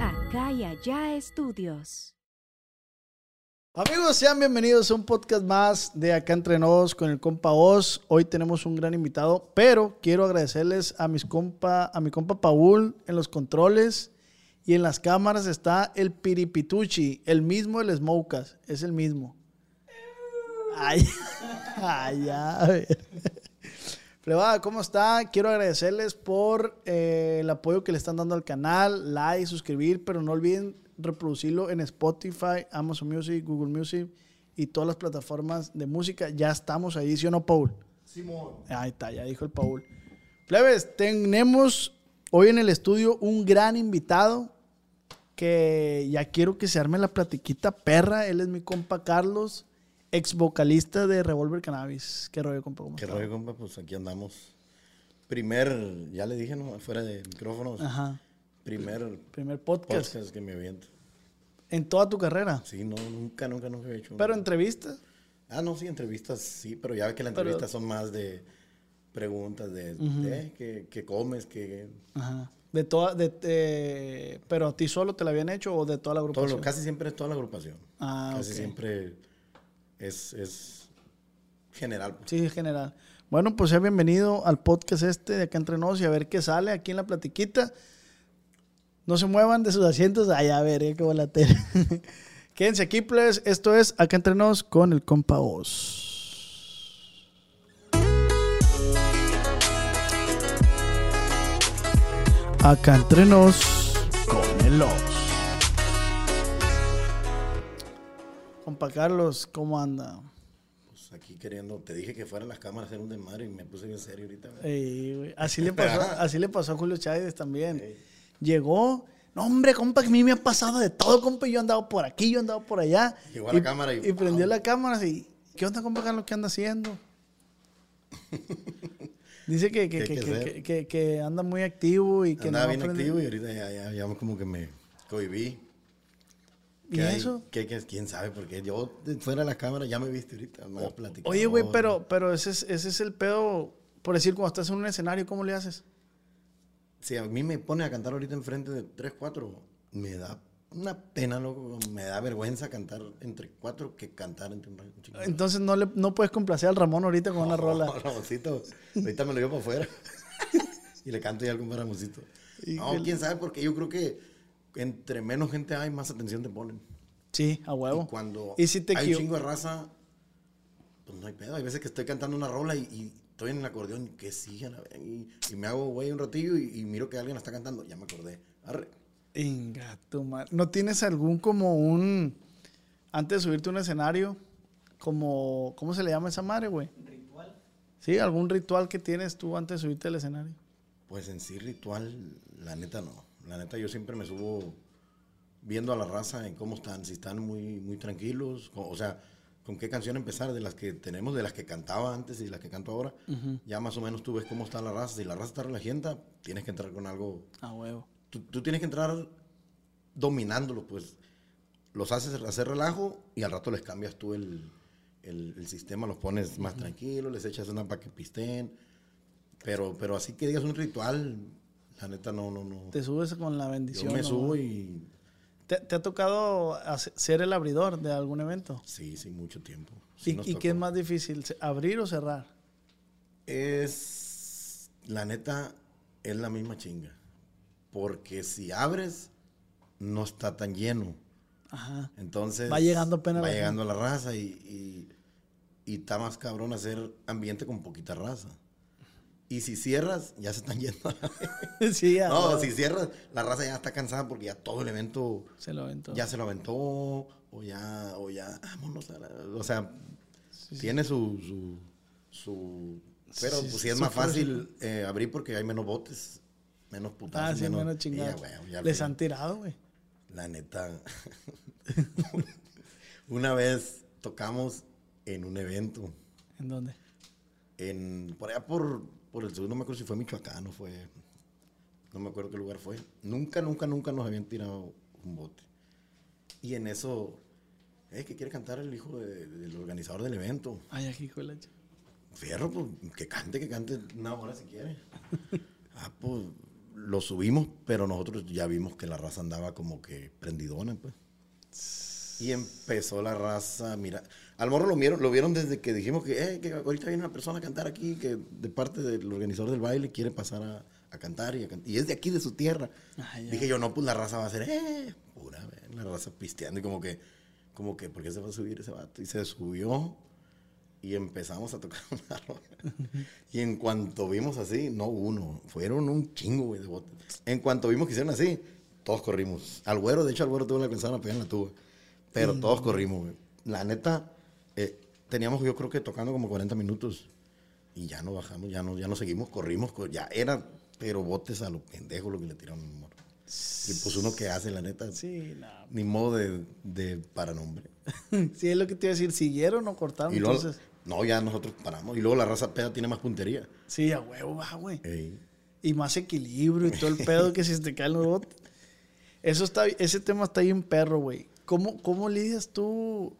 Acá y allá estudios. Amigos, sean bienvenidos a un podcast más de Acá Entre Nos con el compa Oz. Hoy tenemos un gran invitado, pero quiero agradecerles a mis compa, a mi compa Paul en los controles y en las cámaras está el Piripituchi, el mismo del Smokas, es el mismo. Ay, ay, a ver. Plebada, ¿cómo está? Quiero agradecerles por eh, el apoyo que le están dando al canal, like, suscribir, pero no olviden reproducirlo en Spotify, Amazon Music, Google Music y todas las plataformas de música. Ya estamos ahí, ¿sí o no, Paul? Simón. Ahí está, ya dijo el Paul. Plebes, tenemos hoy en el estudio un gran invitado que ya quiero que se arme la platiquita perra. Él es mi compa Carlos, ex vocalista de Revolver Cannabis. ¿Qué rollo, compa? ¿Cómo ¿Qué rollo, compa? Pues aquí andamos. Primer, ya le dije, ¿no? Fuera de micrófonos. Ajá. Primer Primer podcast. podcast que me aviento. En toda tu carrera. Sí, no, nunca, nunca, nunca he hecho. Pero entrevistas. Ah, no, sí, entrevistas, sí, pero ya ve que las Pero- entrevistas son más de preguntas de, ¿eh? ¿Qué, qué comes? ¿Qué...? Ajá. De toda, de, pero a ti solo te la habían hecho o de toda la Todo agrupación. lo, casi siempre es toda la agrupación. Ah, casi siempre es, es general. pues. Sí, en general. Bueno, pues sea bienvenido al podcast este de acá entre nos y a ver qué sale aquí en la platiquita. No se muevan de sus asientos. Ay, a ver, eh, qué volatera. Quédense aquí, pues. Esto es Acá entre nos con el compa Oz. Acá entre nos con el Oz. Compa Carlos, ¿cómo anda? Pues aquí queriendo, te dije que fueran las cámaras a hacer un desmadre y me puse bien serio ahorita. Ey, así, le pasó, así le pasó a Julio Chávez también. Llegó, no hombre, compa, que a mí me ha pasado de todo, compa. Yo he andado por aquí, yo he andado por allá. Llegó a la cámara y- y prendió la cámara y, ¿qué onda, compa Carlos? ¿Qué anda haciendo? Dice que, anda muy activo y que Andaba no bien aprende- activo y ahorita ya, ya, ya como que me cohibí. ¿Y ¿Qué hay? eso? ¿Qué- qué- ¿Quién sabe? Porque yo fuera de la cámara ya me viste ahorita. Me platicado. Oye, güey, pero, pero ese, es, ese es el pedo, por decir, cuando estás en un escenario, ¿cómo le haces? Si a mí me pone a cantar ahorita enfrente de tres, cuatro, me da una pena, loco. Me da vergüenza cantar entre cuatro que cantar entre un chico. Entonces no, le, no puedes complacer al Ramón ahorita con una rola. No, Ramoncito, ahorita me lo llevo para afuera. y le canto ya para Ramoncito. No, quién sabe, porque yo creo que entre menos gente hay, más atención te ponen. Sí, a huevo. Y cuando Y si te hay un chingo de raza, pues no hay pedo. Hay veces que estoy cantando una rola y, y estoy en el acordeón y que ver, y, y me hago güey un ratillo y, y miro que alguien la está cantando. Ya me acordé. Arre. Inga, tu madre. ¿No tienes algún como un. Antes de subirte a un escenario, como. ¿Cómo se le llama esa madre, güey? ¿Ritual? Sí, algún ritual que tienes tú antes de subirte al escenario. Pues en sí ritual, la neta no. La neta yo siempre me subo viendo a la raza en cómo están, si están muy, muy tranquilos, o, o sea, con qué canción empezar, de las que tenemos, de las que cantaba antes y de las que canto ahora. Ya más o menos tú ves cómo está la raza. Si la raza está relajienta, tienes que entrar con algo A huevo. tú, tú tienes que entrar dominándolo, pues los haces hacer relajo y al rato les cambias tú el, el- el sistema, los pones más tranquilos, les echas una para que pisten. Pero, pero así que digas un ritual, la neta no, no, no. Te subes con la bendición. Yo me subo y ¿Te, te ha tocado ser el abridor de algún evento? sí, sí, mucho tiempo. Sí ¿Y, y qué es más difícil, abrir o cerrar? Es, la neta, es la misma chinga. Porque si abres, no está tan lleno. Ajá. Entonces. Va llegando apenas Va la llegando la raza y, y, y está más cabrón hacer ambiente con poquita raza. Y si cierras, ya se están yendo. sí, ya. no, si cierras, la raza ya está cansada porque ya todo el evento Se lo aventó. ya se lo aventó o ya, o ya, vámonos a la- O sea, tiene su, su, su- Pero Sí, pues sí es más fácil eh, abrir porque hay menos botes, menos Ah, putazos, sí, menos chingados. Les han tirado, güey. La neta. Una vez tocamos en un evento, ¿En dónde? en, por allá por, por el sur, no me acuerdo si fue Michoacán o fue, no me acuerdo qué lugar fue. Nunca, nunca, nunca nos habían tirado un bote. Y en eso, eh, que quiere cantar el hijo de- del organizador del evento. Ay, aquí, hijo de la Fierro, pues, que cante, que cante una hora si quiere. ah, pues, lo subimos, pero nosotros ya vimos que la raza andaba como que prendidona, pues. Y empezó la raza, mira, al morro lo vieron, lo vieron desde que dijimos que, eh, que ahorita viene una persona a cantar aquí, que de parte del organizador del baile quiere pasar a, a cantar y, a can- y es de aquí, de su tierra. Ah. Dije yo, no, pues la raza va a ser, eh, pura, la raza pisteando y como que, como que, ¿por qué se va a subir ese vato? Y se subió y empezamos a tocar una rola. y en cuanto vimos así, no uno, fueron un chingo, güey, de botes. En cuanto vimos que hicieron así, todos corrimos. Al güero, de hecho, al güero tuvo la pensaron a pegar en la tuba. Pero todos corrimos, güey. La neta, teníamos yo creo que tocando como 40 minutos. Y ya no bajamos, ya no, ya no seguimos, corrimos, co- ya era, pero botes a los pendejos lo que le tiraron al morro. Y pues uno que hace, la neta, Sí, no. ni modo de, de paranombre. sí, es lo que te iba a decir. ¿Siguieron o cortaron? Y luego, Entonces, no, ya nosotros paramos. Y luego la raza peda tiene más puntería. sí, a huevo, va, güey. Ey. Y más equilibrio y todo el pedo que si se te caen los botes. Eso está, ese tema está bien perro, güey. ¿Cómo, ¿Cómo lidias tú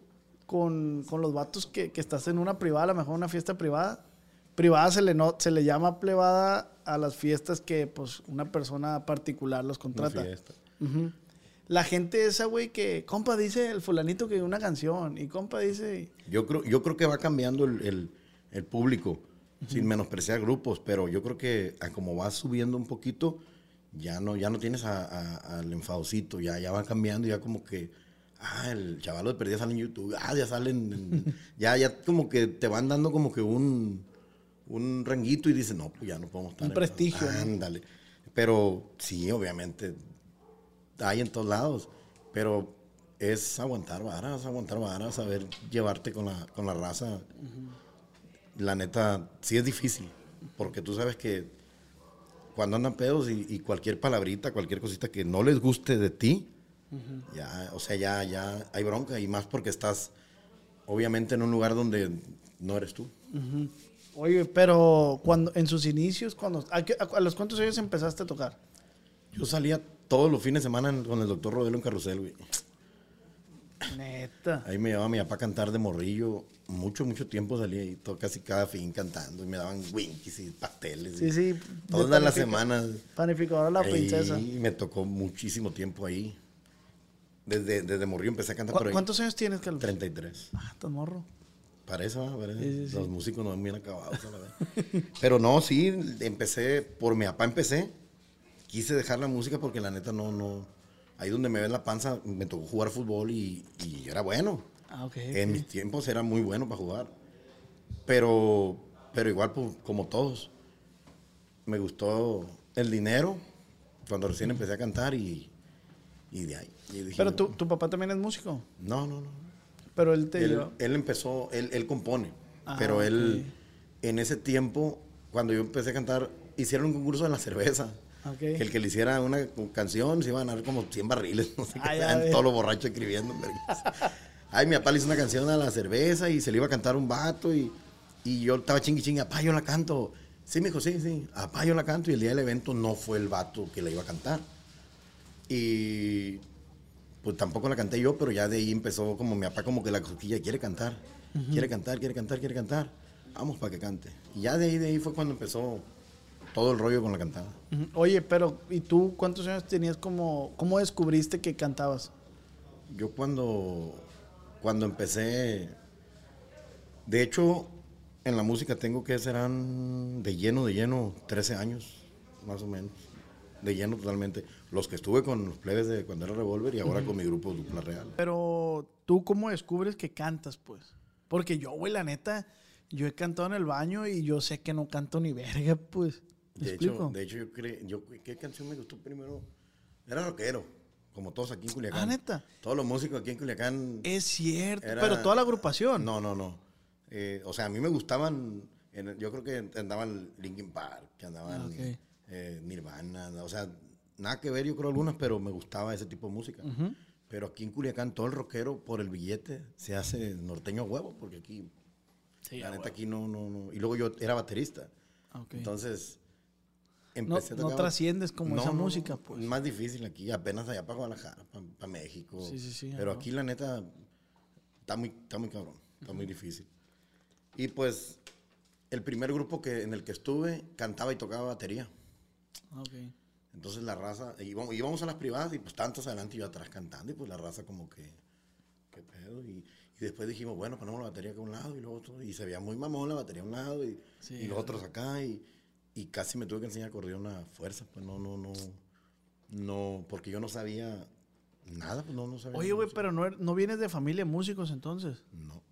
con, con los vatos que, que estás en una privada, a lo mejor una fiesta privada? Privada se le, no, se le llama privada a las fiestas que pues una persona particular los contrata. La gente esa, güey, que, compa, dice el fulanito que una canción, y compa dice, Yo creo, yo creo que va cambiando el, el- el público, sin menospreciar grupos, pero yo creo que a como va subiendo un poquito, ya no, ya no tienes a- a- al enfadocito, ya, ya va cambiando, ya como que, ah, el chaval de perdida sale en YouTube, ah, ya salen, en- ya, ya como que te van dando como que un, un ranguito y dices, no, pues ya no podemos estar. Un en- prestigio, ¿no? Ándale. Pero sí, obviamente, hay en todos lados, pero es aguantar varas, aguantar varas, saber llevarte con la, con la raza. La neta, sí es difícil, porque tú sabes que cuando andan pedos y, y cualquier palabrita, cualquier cosita que no les guste de ti, ya, o sea, ya, ya hay bronca, y más porque estás, obviamente, en un lugar donde no eres tú. oye, pero cuando en sus inicios, cuando, ¿a, qué- a- a los cuántos años empezaste a tocar? Yo salía todos los fines de semana con el doctor Rodelo en Carrusel, güey. Neta. Ahí me llevaba mi papá a cantar de morrillo. Mucho, mucho tiempo salía ahí, to- casi cada fin cantando. Y me daban winkies y pasteles. Sí, y sí. Todas las semanas. Panificadora la princesa. me tocó muchísimo tiempo ahí. Desde, desde morrillo empecé a cantar ¿Cu- por ahí. ¿Cuántos años tienes, Carlos? 33. Ah, estás morro. Parece, ¿verdad? Parece. Sí, sí, sí. Los músicos no ven bien acabados, a la vez. Pero no, sí, empecé, por mi papá empecé. Quise dejar la música porque la neta no, no. Ahí donde me ven la panza, me tocó jugar fútbol y, y era bueno. Ah, ok. En mis tiempos era muy bueno para jugar. Pero, pero igual, pues, como todos, me gustó el dinero cuando recién empecé a cantar y, y de ahí. Dije Pero tu, tu papá también es músico. No, no, no. Pero él te Él, él empezó, él, él compone. Ah, pero él, en ese tiempo, cuando yo empecé a cantar, hicieron un concurso de la cerveza. Ok. Que el que le hiciera una canción se iban a dar como 100 barriles. No sé qué, Ah, todos los borrachos escribiendo. Ay, mi papá le hizo una canción a la cerveza y se le iba a cantar un vato y, y yo estaba chingui chingui, apá, yo la canto. Sí, me dijo, sí, sí, apá, yo la canto y el día del evento no fue el vato que la iba a cantar. Y pues tampoco la canté yo, pero ya de ahí empezó como mi papá como que la cosquilla, quiere cantar, quiere cantar, quiere cantar, quiere cantar. Vamos para que cante. Y ya de ahí, de ahí fue cuando empezó todo el rollo con la cantada. Oye, pero ¿y tú cuántos años tenías como... ¿Cómo descubriste que cantabas? Yo cuando, cuando empecé, de hecho, en la música tengo que serán de lleno, de lleno, 13 años. más o menos. De lleno totalmente. Los que estuve con los plebes de cuando era Revolver y ahora con mi grupo Dupla Real. Pero tú cómo descubres que cantas, pues? Porque yo, güey, la neta, yo he cantado en el baño y yo sé que no canto ni verga, pues. ¿Me De hecho, de hecho, yo creo, yo, ¿qué canción me gustó primero? Era rockero, como todos aquí en Culiacán. Ah, ¿neta? Todos los músicos aquí en Culiacán. Es cierto, era- pero toda la agrupación. No, no, no. Eh, o sea, a mí me gustaban, en- yo creo que andaban Linkin Park, que andaban Ah, ok. eh, Nirvana, o sea, nada que ver yo creo algunas, pero me gustaba ese tipo de música. Pero aquí en Culiacán todo el rockero por el billete se hace norteño a huevo, porque aquí, Sí, la neta huevo. aquí no, no, no. Y luego yo era baterista. Ah, ok. Entonces, no, empecé a no trasciendes como No, esa no, música, no, pues. Más difícil aquí, apenas allá para Guadalajara, para México. Sí, sí, sí, Pero aquí, la neta, está muy, está muy cabrón, está muy difícil. Y pues, el primer grupo que, en el que estuve cantaba y tocaba batería. Ah, Ok. Entonces la raza, íbamos, íbamos a las privadas y pues tantos adelante y yo atrás cantando y pues la raza como que, qué pedo. Y, y después dijimos, bueno, ponemos la batería acá a un lado y luego otro. Y se veía muy mamón la batería a un lado y, Sí, y los otros acá. Y, y casi me tuve que enseñar acordeón a fuerza. Pues no, no, no, no, porque yo no sabía nada, pues no, no sabía. Oye, güey, pero no, er- no vienes de familia de músicos entonces. No.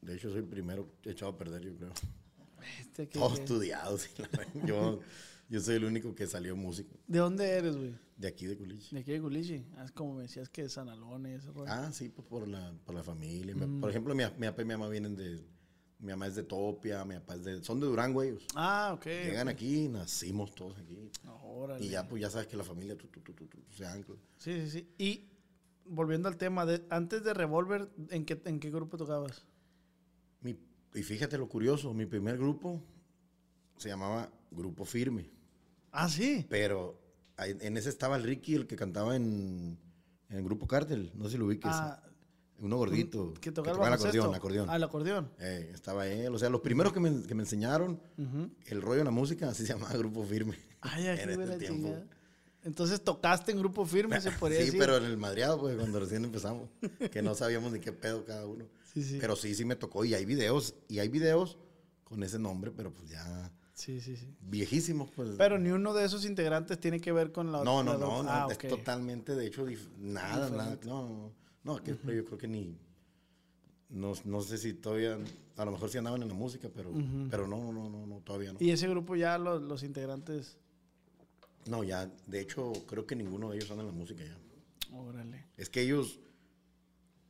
De hecho, soy el primero echado a perder, yo creo. Este, que- estudiados. sí, yo, yo soy el único que salió músico ¿De dónde eres, güey? de aquí de Culiche. De aquí de Culichi. Ah, es como me decías que de San ese rollo. Ah, sí, pues por la, por la familia. Mm. Por ejemplo, mi, mi papá y mi mamá vienen de... Mi mamá es de Topia, mi papá es de... Son de Durango ellos. Ah, ok. Llegan aquí, nacimos todos aquí. Órale. Y ya, pues ya sabes que la familia tu, tu, tu, tu, tu, se ancla. Sí, sí, sí. Y volviendo al tema, de, antes de Revolver, ¿en qué, ¿en qué grupo tocabas? Mi- y fíjate lo curioso, mi primer grupo se llamaba Grupo Firme. Ah, sí. Pero en ese estaba el Ricky, el que cantaba en, en el Grupo Cártel. No sé si lo ubiques. Ah, Uno gordito. que tocaba el el baloncesto. acordeón, acordeón. Ah, el acordeón. Eh, estaba él. O sea, los primeros que me, que me enseñaron el rollo de la música, así se llamaba Grupo Firme. Ay, en la tiempo. chingada. Entonces tocaste en grupo firme, se podría sí, decir. pero en el madreado, pues, cuando recién empezamos, que no sabíamos ni qué pedo cada uno. Sí, sí. Pero sí, sí me tocó. Y hay videos, y hay videos con ese nombre, pero pues ya Sí, sí, sí. viejísimos, pues. Pero ni uno de esos integrantes tiene que ver con la no, no, la- no, no, Ah, es ok. totalmente, de hecho, nada, nada, no, no, no, que yo creo que ni, no, no sé si todavía, a lo mejor sí andaban en la música, pero, pero no, no, no, no, no, todavía no. Y ese grupo ya los, los integrantes. No, ya, de hecho, creo que ninguno de ellos anda en la música ya. Órale. Es que ellos,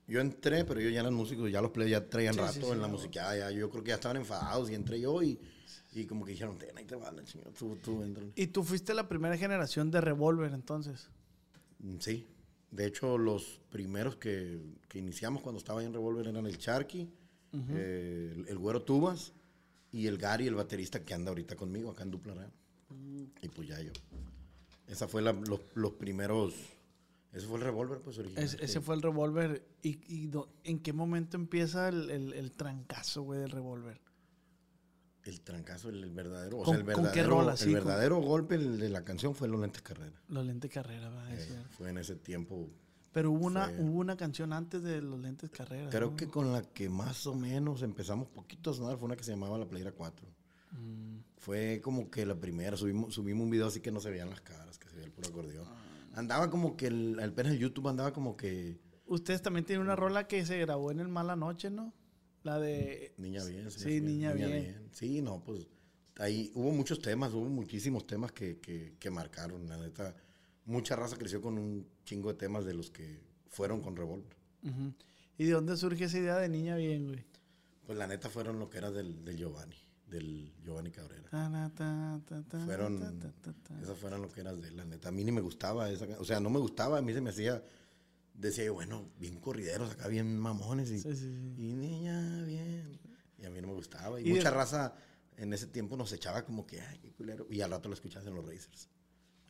yo entré, pero ellos ya eran músicos, ya los plebes ya traían Sí, rato sí, sí, en la no. música, ya, yo creo que ya estaban enfadados y entré yo y, y como que dijeron, ten, ahí te va la chingada, tú, tú, entra. Y tú fuiste la primera generación de Revolver entonces. Mm, Sí, de hecho los primeros que, que iniciamos cuando estaba ahí en Revolver eran el Charqui, eh, el, el Güero Tubas y el Gary, el baterista que anda ahorita conmigo acá en Dupla Real. Y pues ya yo. Esa fue la- los, los primeros, ese fue el Revolver pues original. Es- ese fue el Revolver. ¿Y, y do- en qué momento empieza el, el, el trancazo, güey, del Revolver? El trancazo, el, el verdadero, o ¿Con- sea, el qué verdadero, rola, el con- verdadero golpe de la canción fue Los Lentes Carrera. Los lentes carrera, va, Eh, fue en ese tiempo. Pero hubo una, fue- hubo una canción antes de los lentes carrera. Creo ¿no? que con la que más o menos empezamos poquito a sonar fue una que se llamaba La Playera 4. Mm. Fue como que la primera, subimos, subimos un video así que no se veían las caras, que se veía el puro acordeón. Ah. Andaba como que, el, el apenas el YouTube andaba como que Ustedes también tienen una rola que se grabó en el Mala Noche, ¿no? La de... Niña Bien. Sí, Niña Bien. Sí, no, pues ahí hubo muchos temas, hubo muchísimos temas que, que, que marcaron, la neta. Mucha raza creció con un chingo de temas de los que fueron con Revolver. Ujú. ¿Y de dónde surge esa idea de Niña Bien, güey? Pues la neta fueron lo que era del, del Giovanni, del Giovanni Cabrera. Ta, na, ta, ta, ta, fueron esas fueron lo que eras de la neta a mí ni me gustaba esa o sea no me gustaba a mí se me hacía decía yo bueno bien corrideros acá bien mamones y, Sí, sí, sí. y niña bien y a mí no me gustaba y, Y mucha de- raza en ese tiempo nos echaba como que ay qué culero y al rato lo escuchabas en los racers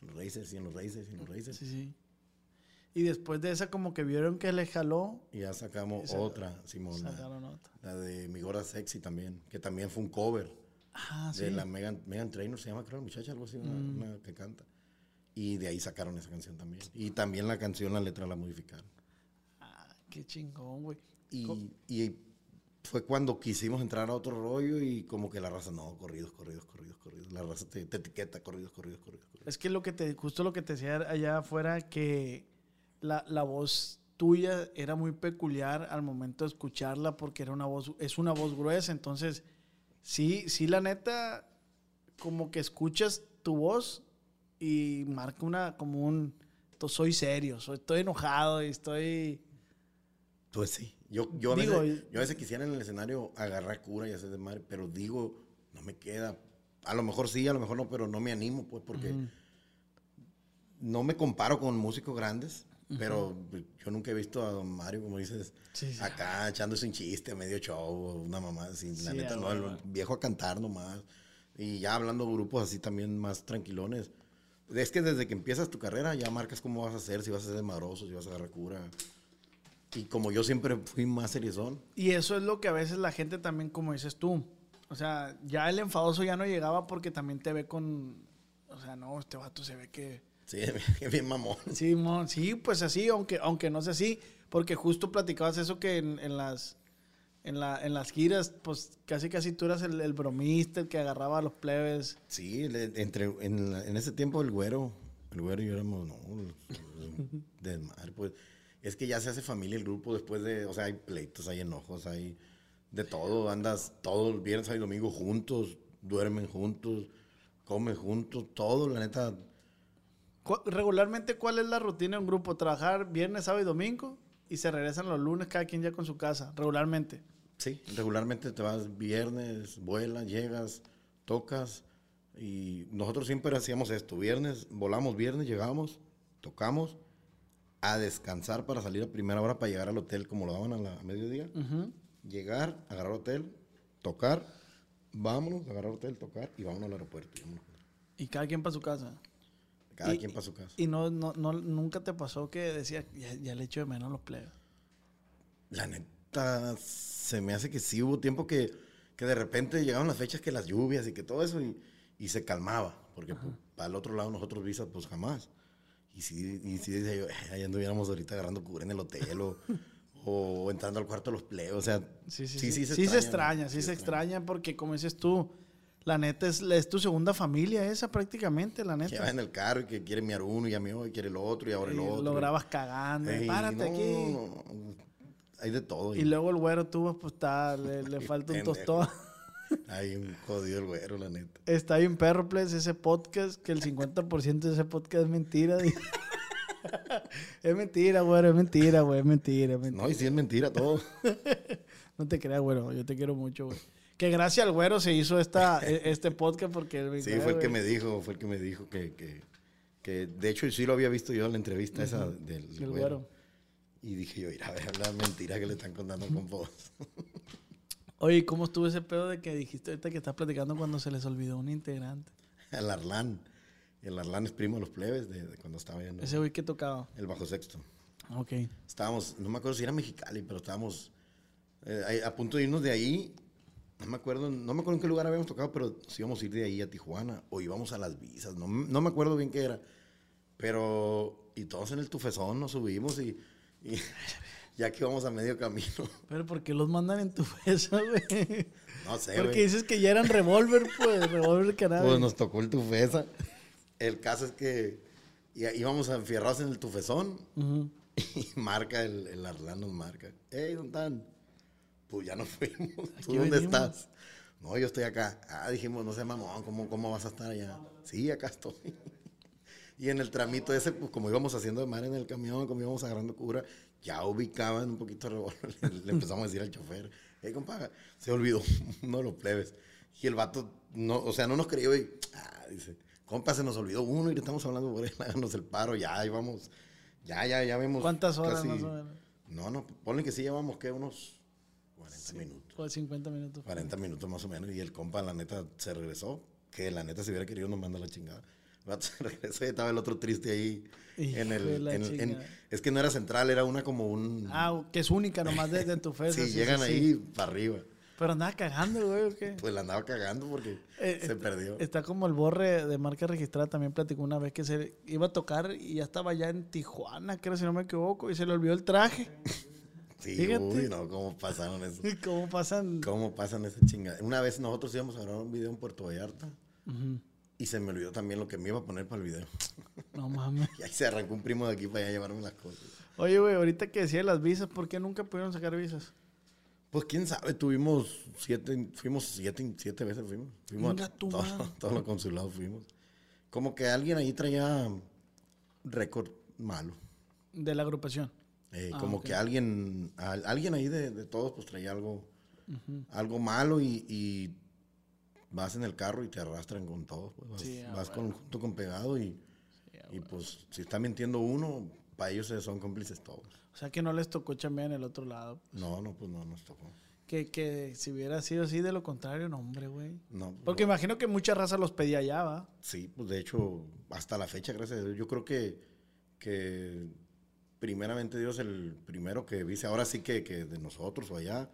en los racers y en los racers y en los racers Sí, sí. Y después de esa como que vieron que le jaló, y ya sacamos Esa- otra Simón la, sacaron otra. la de mi gorda sexy también que también fue un cover Ah, sí. de la Megan, Megan Trainor, se llama creo la muchacha, algo así, una, Mm. una que canta. Y de ahí sacaron esa canción también. Y también la canción, la letra la modificaron. Ah, qué chingón, güey. Y, y fue cuando quisimos entrar a otro rollo y como que la raza, no, corridos, corridos, corridos, corridos. La raza te, te etiqueta, corridos, corridos, corridos. corridos. Es que lo que te, justo lo que te decía allá afuera, que la, la voz tuya era muy peculiar al momento de escucharla porque era una voz, es una voz gruesa, entonces sí, sí la neta, como que escuchas tu voz y marca una, como un, soy serio, soy, estoy enojado y estoy... Pues sí. Yo, yo, a Digo, veces, yo a veces quisiera en el escenario agarrar cura y hacer de madre, pero digo, no me queda. A lo mejor sí, a lo mejor no, pero no me animo, pues, porque no me comparo con músicos grandes, pero yo nunca he visto a don Mario, como dices, Sí, sí. acá echándose un chiste a medio show, una mamá así. La Sí, neta, no, el viejo a cantar nomás. Y ya hablando de grupos así también más tranquilones. Es que desde que empiezas tu carrera ya marcas cómo vas a hacer, si vas a ser desmadroso, si vas a agarrar cura. Y como yo siempre fui más seriezón, Y eso es lo que a veces la gente también, como dices tú, o sea, ya el enfadoso ya no llegaba porque también te ve con, o sea, no, este vato se ve que... sí, bien mamón. Sí, mon, sí, pues así, aunque, aunque no sea así, porque justo platicabas eso que en, en las en, la, en las giras, pues casi casi tú eras el, el bromista, el que agarraba a los plebes. Sí, le- entre, en, la- en ese tiempo el güero, el güero y yo éramos, no, de madre, pues. Es que ya se hace familia el grupo después de, o sea, hay pleitos, hay enojos, hay de todo, andas todos viernes y domingo juntos, duermen juntos, comen juntos, todo, la neta. Regularmente, ¿cuál es la rutina de un grupo? Trabajar viernes, sábado y domingo y se regresan los lunes cada quien ya con su casa, regularmente. Sí, regularmente te vas viernes, vuelas, llegas, tocas. Y nosotros siempre hacíamos esto. Viernes, volamos viernes, llegamos, tocamos, a descansar para salir a primera hora para llegar al hotel como lo daban a, la, a mediodía. Llegar, agarrar hotel, tocar, vámonos, agarrar hotel, tocar y vámonos al aeropuerto. y vámonos. Y cada quien para su casa. Cada Y- quien para su casa. Y no, no, no, nunca te pasó que decía, ya, ya le echo de menos los plebes. La neta, se me hace que sí hubo tiempo que, que de repente llegaban las fechas que las lluvias y que todo eso y, y se calmaba. Porque pues, para el otro lado nosotros visas pues jamás. Y sí, y sí decía yo, "Eh, ahí anduviéramos ahorita agarrando cura en el hotel o, o entrando al cuarto de los plebes. O sea, Sí, sí, sí. Sí, se se extraña, extraña, ¿no? sí se extraña porque como dices tú, la neta es, es tu segunda familia esa prácticamente, la Que va neta. en el carro y que quiere miar uno y a mí hoy quiere el otro y ahora el Y otro. lo grabas cagando, Ey, párate no, aquí. no, Hay de todo. Y luego el güero tú, pues está, le, le falta un tostón. Hay un jodido el güero, la neta. Está bien perro, please, ese podcast, que el 50% de ese podcast es mentira. es mentira, güero, es mentira, güey, es mentira, es mentira. No, y sí es mentira todo. No te creas, güero, yo te quiero mucho, güey. Que gracias al güero se hizo esta, e- este podcast porque... él me Sí, cae, fue el que me dijo, fue el que me dijo que, que, que de hecho sí lo había visto yo en la entrevista esa del El güero. güero. Y dije yo, mira, a ver la mentira que le están contando con vos. Oye, ¿y ¿cómo estuvo ese pedo de que dijiste ahorita que estás platicando cuando se les olvidó un integrante? El Arlán. El Arlán es primo de los plebes de, de cuando estaba en Ese güey que tocaba. el bajo sexto. Ok. Estábamos, no me acuerdo si era Mexicali, pero estábamos eh, a punto de irnos de ahí. No me acuerdo, no me acuerdo en qué lugar habíamos tocado, pero si íbamos a ir de ahí a Tijuana o íbamos a las visas. No, no me acuerdo bien qué era. Pero, y todos en el tufezón nos subimos y, y ya que íbamos a medio camino. Pero ¿por qué los mandan en tu beso, güey? No sé, Porque dices que ya eran revólver, pues, revólver cannabis. Pues nos tocó el tufeza. El caso es que íbamos enfierrados en el tufezón Ujú. y marca el, el Arlán nos marca. Hey, ¿dónde están? Pues ya nos fuimos. ¿Tú dónde venimos. estás? No, yo estoy acá. Ah, dijimos, no sé, mamón, ¿cómo, ¿cómo vas a estar allá? Sí, acá estoy. Y en el tramito ese, pues como íbamos haciendo de mar en el camión, como íbamos agarrando cura, ya ubicaban un poquito de revólver. Le, le empezamos a decir al chofer, hey, compa, se olvidó uno de los plebes. Y el vato, no, o sea, no nos creyó y, ah, dice, compa, se nos olvidó uno y le estamos hablando por él, háganos el paro, ya, ahí vamos, ya, ya, ya vemos. ¿Cuántas horas casi- más o menos? No, no, ponle que sí llevamos, que Unos 40 minutos. Pues 50 minutos. 40 minutos más o menos. Y el compa, la neta, se regresó. Que la neta, si hubiera querido, nos manda la chingada. Estaba el otro triste ahí. en el, en- es que no era central, era una como un. Ah, que es única nomás desde en tu fesa. sí, sí, llegan sí, ahí sí. para arriba. Pero andaba cagando, güey, ¿o qué? Pues la andaba cagando porque Eh, se está- perdió. Está como el borre de marca registrada. También platicó una vez que se iba a tocar y ya estaba ya en Tijuana, creo, si no me equivoco, y se le olvidó el traje. Sí, Fíjate. uy, no, cómo pasaron eso. ¿Cómo pasan? ¿Cómo pasan esa chingada? Una vez nosotros íbamos a grabar un video en Puerto Vallarta y se me olvidó también lo que me iba a poner para el video. No mames. Y ahí se arrancó un primo de aquí para allá llevarme las cosas. Oye, güey, ahorita que decía las visas, ¿por qué nunca pudieron sacar visas? Pues quién sabe, tuvimos siete, fuimos siete, siete veces fuimos. Fuimos a todos, los consulados fuimos. Como que alguien ahí traía récord malo. De la agrupación. Eh, Ah, como ok. que alguien, al- alguien ahí de, de todos pues traía algo, algo malo y, y vas en el carro y te arrastran con todos. pues, vas Sí, vas con, junto con pegado y, y pues si está mintiendo uno, para ellos son cómplices todos. O sea que no les tocó chambear en el otro lado. No, no, pues no nos tocó. Que, que si hubiera sido así, de lo contrario, no, hombre, güey. No, Porque imagino que mucha raza los pedía ya, ¿va? Sí, pues de hecho, hasta la fecha, gracias a Dios, yo creo que, que primeramente Dios, el primero que dice, ahora sí que, que de nosotros o allá,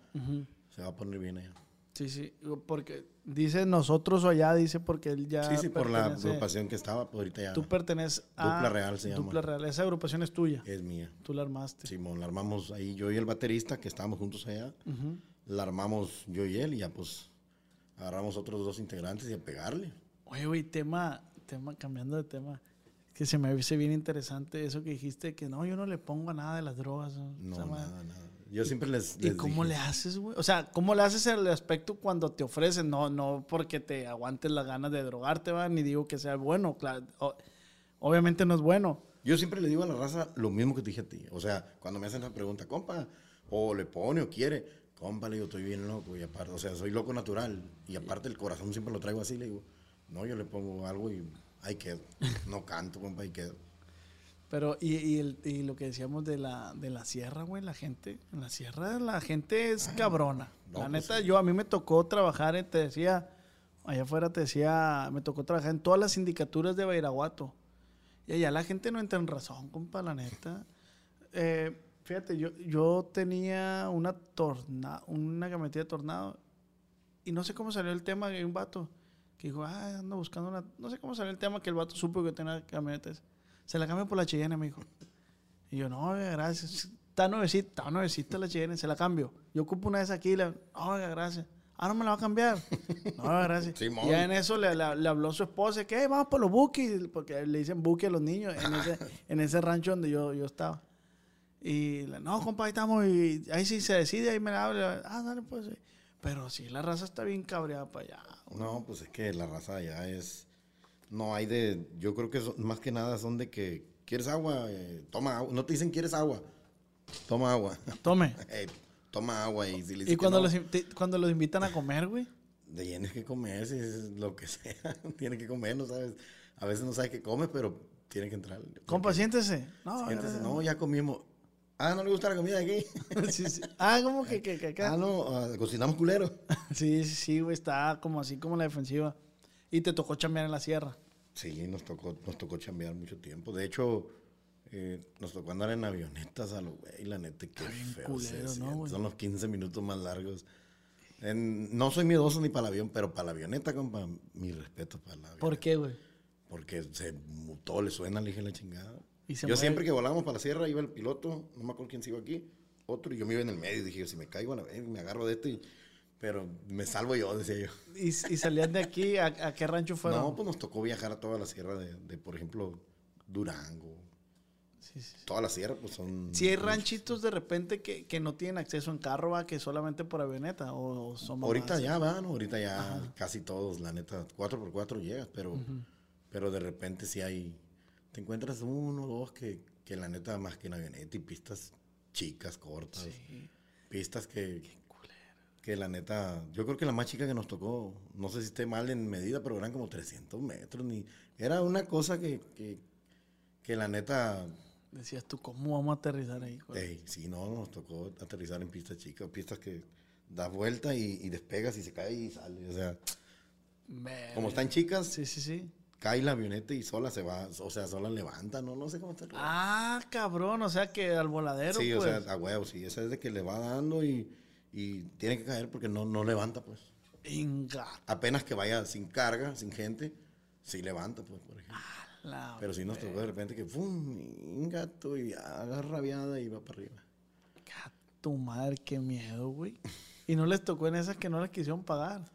se va a poner bien allá. Sí, sí. Porque dice nosotros o allá, dice porque él ya. sí, sí, por la agrupación que estaba, pues ahorita ya Tú perteneces a. Dupla Real se llama. Dupla Real. Esa agrupación es tuya. es mía. Tú la armaste. Simón, la armamos ahí yo y el baterista, que estábamos juntos allá, la armamos yo y él y ya pues agarramos otros dos integrantes y a pegarle. Oye, güey, tema, tema, cambiando de tema. Que se me hizo bien interesante eso que dijiste, que no, yo no le pongo a nada de las drogas. ¿no? No, nada, nada. Yo siempre les, ¿Y les cómo dije, le haces, güey? O sea, ¿cómo le haces el aspecto cuando te ofrecen? No, no porque te aguantes las ganas de drogarte, va, ni digo que sea bueno, claro. O- obviamente no es bueno. Yo siempre le digo a la raza lo mismo que te dije a ti. O sea, cuando me hacen la pregunta, compa, o le pone o quiere, compa, le digo, estoy bien loco. Y aparte, o sea, soy loco natural. Y aparte el corazón siempre lo traigo así, le digo, no, yo le pongo algo y ahí quedo. No canto, compa, ahí quedo. Pero, y, y, el- y lo que decíamos de la, de la sierra, güey, la gente, en la sierra la gente es cabrona. no, la pues neta, sí. yo a mí me tocó trabajar, en- te decía, allá afuera te decía, me tocó trabajar en todas las sindicaturas de Bairaguato. Y allá la gente no entra en razón, compa, la neta. Eh, fíjate, yo, yo tenía una torna, una camioneta de tornado y no sé cómo salió el tema de un vato que dijo, ah, ando buscando una... No sé cómo salió el tema que el vato supo que tenía camionetas. Se la cambio por la Cheyenne, me dijo. Y yo, no, oiga, gracias. Está nuevecita, está nuevecita la Cheyenne, se la cambio. Yo ocupo una de esas aquí, la, oiga, gracias. Ah, no me la va a cambiar. No, gracias. Simón. y en eso le, le- le habló su esposa, que "Eh, vamos por los bookies, porque le dicen bookies a los niños en ese, en ese rancho donde yo, yo estaba. Y le, no, compa, ahí estamos, y ahí sí se decide, ahí me la habla. Ah, dale, pues. sí. Pero sí, la raza está bien cabreada para allá. No, pues es que la raza allá es. No hay de. Yo creo que son- más que nada son de que. ¿Quieres agua? Eh, toma agua. No te dicen quieres agua. Toma agua. Tome. Eh, toma agua y si le Y dices que cuando, no, los, cuando los invitan a comer, güey. de tienes que comer, si es lo que sea. tiene que comer, no sabes. A veces no sabes qué come, pero tiene que entrar. Compa, siéntese. No, Siéntese, gracias. no, ya comimos. Ah, no le gusta la comida de aquí. Sí, sí. Ah, como que, que, que acá. ah, no, ah, cocinamos culero. Sí, sí, sí, güey, está como así como la defensiva. Y te tocó chambear en la sierra. Sí, nos tocó, nos tocó chambear mucho tiempo. De hecho, eh, nos tocó andar en avionetas a lo güey, la neta, qué feo. culero, se. Son los 15 minutos más largos. En- no soy miedoso ni para el avión, pero para la avioneta, compa, mi respeto para la avioneta. ¿Por qué, güey? Porque se, todo le suena, le dije la chingada. Y yo mueve. siempre que volábamos para la sierra iba el piloto, no me acuerdo quién se iba aquí, otro, y yo me iba en el medio y dije, si me caigo, me agarro de este, y- pero me salvo yo, decía yo. ¿Y, y salían de aquí? ¿A, a qué rancho fueron? No, pues nos tocó viajar a toda la sierra de, de, por ejemplo, Durango. Sí, sí. Toda la sierra, pues son... Si hay ranchitos de repente que, que no tienen acceso en carro, va, que solamente por avioneta, o, o son Ahorita ya van, ahorita ya casi todos, la neta, 4x4 llegas, pero, pero de repente si hay, te encuentras uno o dos que, que la neta más que en avioneta y pistas chicas, cortas, pistas que, que la neta, yo creo que la más chica que nos tocó, no sé si esté mal en medida, pero eran como 300 metros, ni, era una cosa que, que, que la neta, Decías tú, ¿cómo vamos a aterrizar ahí? Ey, sí, no, nos tocó aterrizar en pistas chicas, pistas que das vuelta y, y despegas y se cae y sale. O sea, como están chicas, Sí, sí, sí. cae la avioneta y sola se va, o sea, sola levanta, no, no sé cómo está. Ah, cabrón, o sea que al voladero, sí, pues. o sea, a huevo, sí, esa es de que le va dando y, y tiene que caer porque no, no levanta, pues. Inga, Apenas que vaya sin carga, sin gente, sí levanta, pues, por ejemplo. Pero si nos tocó de repente que, ¡pum! Un gato y agarra rabiada y va para arriba. Tu madre, qué miedo, güey. Y no les tocó en esas que no les quisieron pagar.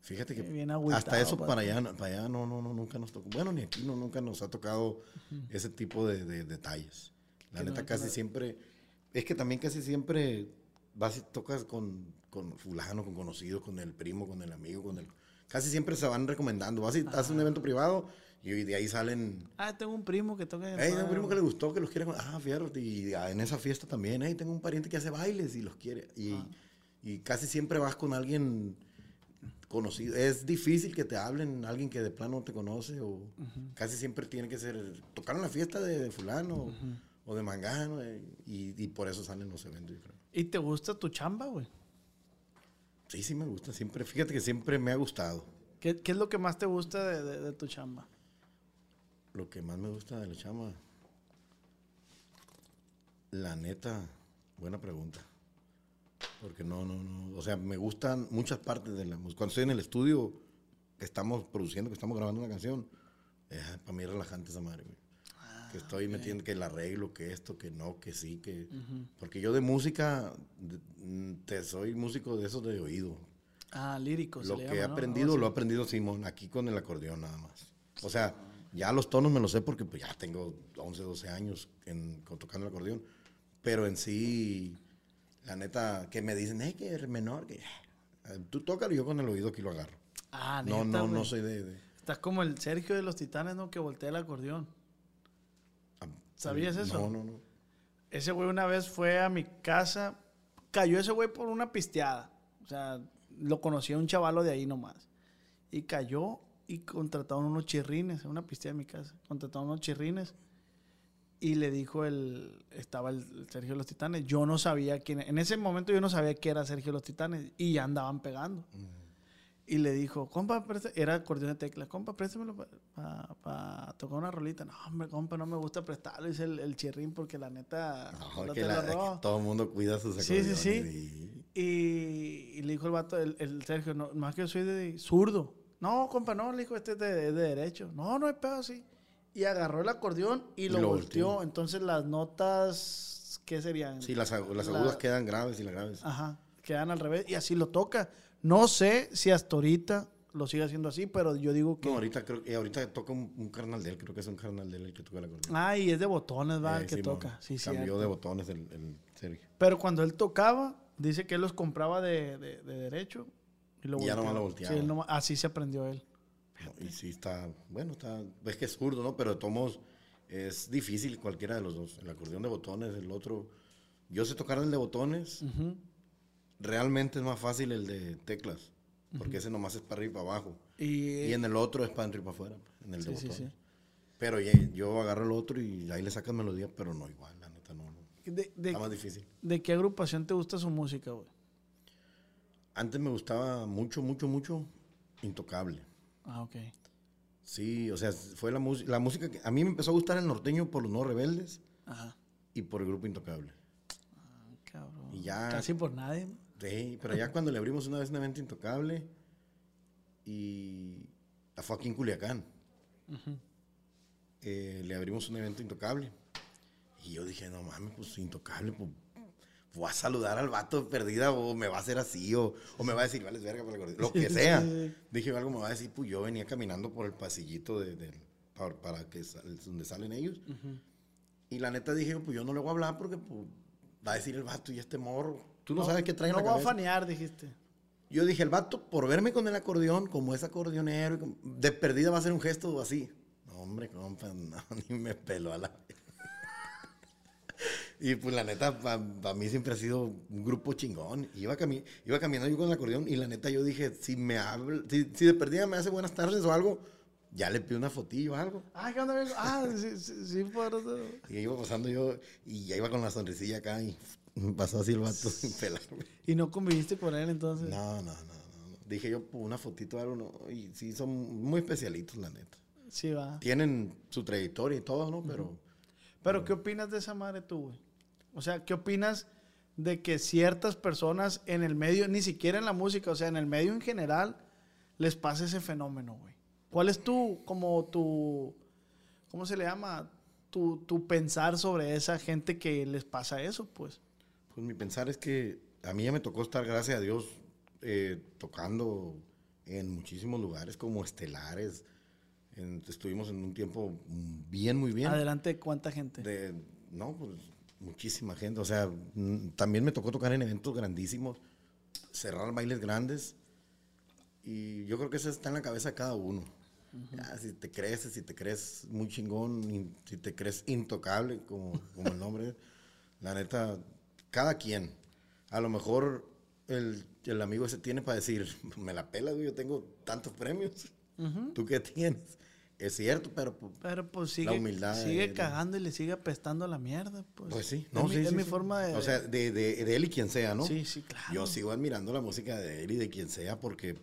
Fíjate que Bien agüitado, hasta eso para allá, para allá no, no, no, nunca nos tocó. Bueno, ni aquí no, nunca nos ha tocado ese tipo de, de detalles. La no- neta, casi siempre, es que también casi siempre vas y tocas con, con fulano, con conocidos, con el primo, con el amigo, con el... Casi siempre se van recomendando. Vas y haces un evento privado y de ahí salen... Ah, tengo un primo que toca. Hey, tengo un primo que le gustó, que los quiere... Ah, fíjate, y ah, en esa fiesta también, hey, tengo un pariente que hace bailes y los quiere. Y, y casi siempre vas con alguien conocido. Es difícil que te hablen alguien que de plano no te conoce o casi siempre tiene que ser... Tocar en la fiesta de, de fulano o de mangano eh, y, y por eso salen los eventos. yo creo. ¿Y te gusta tu chamba, güey? Sí, sí me gusta. Siempre, fíjate que siempre me ha gustado. ¿Qué, qué es lo que más te gusta de, de- de tu chamba? Lo que más me gusta de la chama, la neta, buena pregunta. Porque no, no, no. O sea, me gustan muchas partes de la música. Cuando estoy en el estudio, que estamos produciendo, que estamos grabando una canción, para mí es relajante esa madre, güey. Que estoy metiendo que el arreglo, que esto, que no, que sí, que. Porque yo de música, de- te soy músico de esos de oído. Ah, lírico. Lo que he llama, ¿no? aprendido, Algo lo he aprendido Simón, aquí con el acordeón nada más. O sea, ya los tonos me los sé porque pues, ya tengo 11, 12 años en, con- tocando el acordeón. Pero en sí, la neta, que me dicen, hey, que es menor, que eh, tú tócalo y yo con el oído aquí lo agarro. Ah, no, neta, no, no güey. soy de... de- Estás como el Sergio de los Titanes, ¿no? Que voltea el acordeón. ¿Sabías eso? No, no, no. Ese güey una vez fue a mi casa. Cayó ese güey por una pisteada. O sea, lo conocía un chavalo de ahí nomás. Y cayó y contrataron unos chirrines. En una pisteada de mi casa. Contrataron unos chirrines. Y le dijo el. Estaba el, Sergio de los Titanes. Yo no sabía quién. En ese momento yo no sabía que era Sergio de los Titanes. Y ya andaban pegando. Y le dijo, compa, presta-" era acordeón de teclas, compa, préstamelo para tocar una rolita. No, hombre, compa, no me gusta prestarlo, dice el, el chirrín, porque la neta, No, que la- lo robo". que todo el mundo cuida sus Sí, sí, acordeones. sí. y- le dijo el vato, el, el Sergio, no, más que yo soy de zurdo. No, compa, no, le dijo, este es de, de derecho. No, no hay pedo así. Y agarró el acordeón y, lo, lo volteó. Entonces las notas, ¿qué serían? Sí, las, las La- agudas quedan graves y las graves. Ajá, quedan al revés y así lo toca. No sé si hasta ahorita lo sigue haciendo así, pero yo digo que... No, ahorita creo que ahorita toca un, un carnal de él, creo que es un carnal de él el que toca el acordeón. Ah, y es de botones, va, Eh, el que Simón, toca. Sí, sí. Cambió de botones el, el Sergio. Pero cuando él tocaba, dice que él los compraba de, de- de derecho. Y, lo Y ya nomás lo volteaba. Sí, él nomás- así se aprendió él. No, y sí está, bueno, está, ves que es zurdo, ¿no? Pero de todos es difícil cualquiera de los dos. El acordeón de botones, el otro. Yo sé tocar el de botones. Realmente es más fácil el de teclas. Porque ese nomás es para arriba y para abajo. Y, Y en el otro es para adentro y para afuera. En el de Sí, sí, sí. Pero ya- yo agarro el otro y ahí le sacas melodía, pero no igual, la neta, no. no. de, de- Está más difícil. ¿de qué agrupación te gusta su música, güey? Antes me gustaba mucho, mucho, mucho Intocable. Ah, ok. Sí, o sea, fue la, música la música que a mí me empezó a gustar el norteño por los no rebeldes Ajá. y por el grupo Intocable. Cabrón. Y ya- Casi por nadie. ¿no? Sí, pero ya cuando le abrimos una vez un evento Intocable y fue aquí en Culiacán, eh, le abrimos un evento Intocable y yo dije, no mames, pues Intocable, pues voy a saludar al vato perdida o me va a hacer así o, o me va a decir, vales verga para el gordito", lo que sea. Dije, algo me va a decir, pues yo venía caminando por el pasillito de, del- para, para que sal- donde salen ellos. Y la neta dije, pues yo no le voy a hablar porque pues, va a decir el vato y este morro. Tú no, sabes qué trae en No la voy a cabeza. fanear, dijiste. Yo dije, el vato, por verme con el acordeón, como es acordeonero, de perdida va a hacer un gesto así. No, hombre, compa, no, ni me peló a la... y pues la neta, para mí siempre ha sido un grupo chingón. Iba, cami iba caminando yo con el acordeón y la neta yo dije, si me habla, si, si de perdida me hace buenas tardes o algo, ya le pido una fotillo o algo. Ah, ¿qué onda, amigo? Ah, sí, sí, sí, por eso. Y iba pasando yo y ya iba con la sonrisilla acá y pasó así el vato sin pelarme. ¿Y no conviviste con él entonces? No, no, no, no. Dije yo, una fotito o algo, no. Y sí, son muy especialitos, la neta. Sí, va. Tienen su trayectoria y todo, ¿no? Pero Pero, ¿qué opinas de esa madre tú, güey? O sea, ¿qué opinas de que ciertas personas en el medio, ni siquiera en la música, o sea, en el medio en general, les pasa ese fenómeno, güey? ¿Cuál es tu, como tu, ¿cómo se le llama? Tu, tu pensar sobre esa gente que les pasa eso, pues. Pues mi pensar es que a mí ya me tocó estar, gracias a Dios, eh, tocando en muchísimos lugares como estelares. En- estuvimos en un tiempo bien, muy bien. Adelante, ¿cuánta gente? De, no, pues muchísima gente. O sea, también me tocó tocar en eventos grandísimos, cerrar bailes grandes. Y yo creo que eso está en la cabeza de cada uno. Ya, si te crees, si te crees muy chingón, in- si te crees intocable, como, como el nombre, la neta, cada quien. A lo mejor el, el amigo ese tiene para decir, me la pela, güey, yo tengo tantos premios. ¿Tú qué tienes? Es cierto, pero pues, Pero pues sigue, humildad sigue de- cagando y le sigue apestando la mierda. Pues, Pues sí, Es no, mi, sí, es sí, mi forma de. O sea, de, de, de él y quien sea, ¿no? Sí, sí, claro. Yo sigo admirando la música de él y de quien sea porque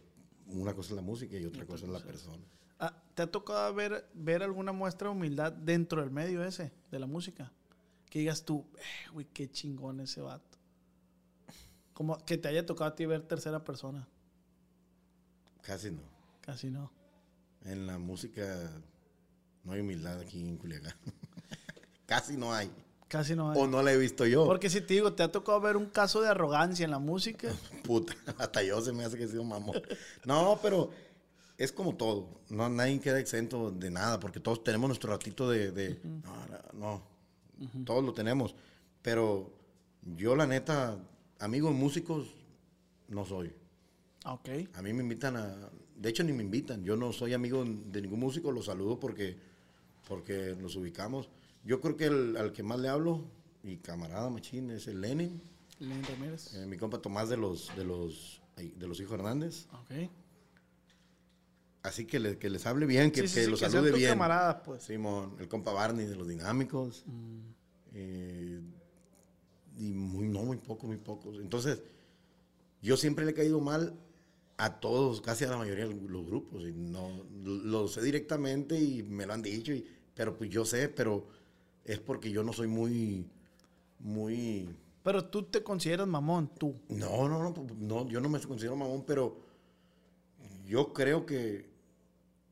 una cosa es la música y otra cosa es la persona. Ah, ¿Te ha tocado ver, ver alguna muestra de humildad dentro del medio ese, de la música? Que digas tú, eh, güey, qué chingón ese vato. Como que te haya tocado a ti ver tercera persona. Casi no. Casi no. En la música no hay humildad aquí en Culiacán. Casi no hay. Casi no hay. O no la he visto yo. Porque si te digo, te ha tocado ver un caso de arrogancia en la música. Puta, hasta yo se me hace que he sido mamón. No, pero es como todo. No, nadie queda exento de nada, porque todos tenemos nuestro ratito de. de- No, no. Todos lo tenemos. Pero yo, la neta, amigos músicos, no soy. Ah, Ok. A mí me invitan a. De hecho, ni me invitan. Yo no soy amigo de ningún músico, los saludo porque, porque nos ubicamos. Yo creo que el, al que más le hablo, mi camarada machín, es el Lenin. Lenin Ramírez. Eh, mi compa Tomás de los de los de los hijos Hernández. Ok. Así que, le- que les hable bien, que, Sí, que sí, los que salude bien. camaradas, pues. Simón, el compa Barney de los dinámicos. Mm. Eh, y muy, no, muy pocos, muy pocos. Entonces, yo siempre le he caído mal a todos, casi a la mayoría de los grupos. Y no, lo sé directamente y me lo han dicho. y- pero pues yo sé, pero es porque yo no soy muy, muy Pero tú te consideras mamón, tú. no, no, no, no, yo no me considero mamón, pero yo creo que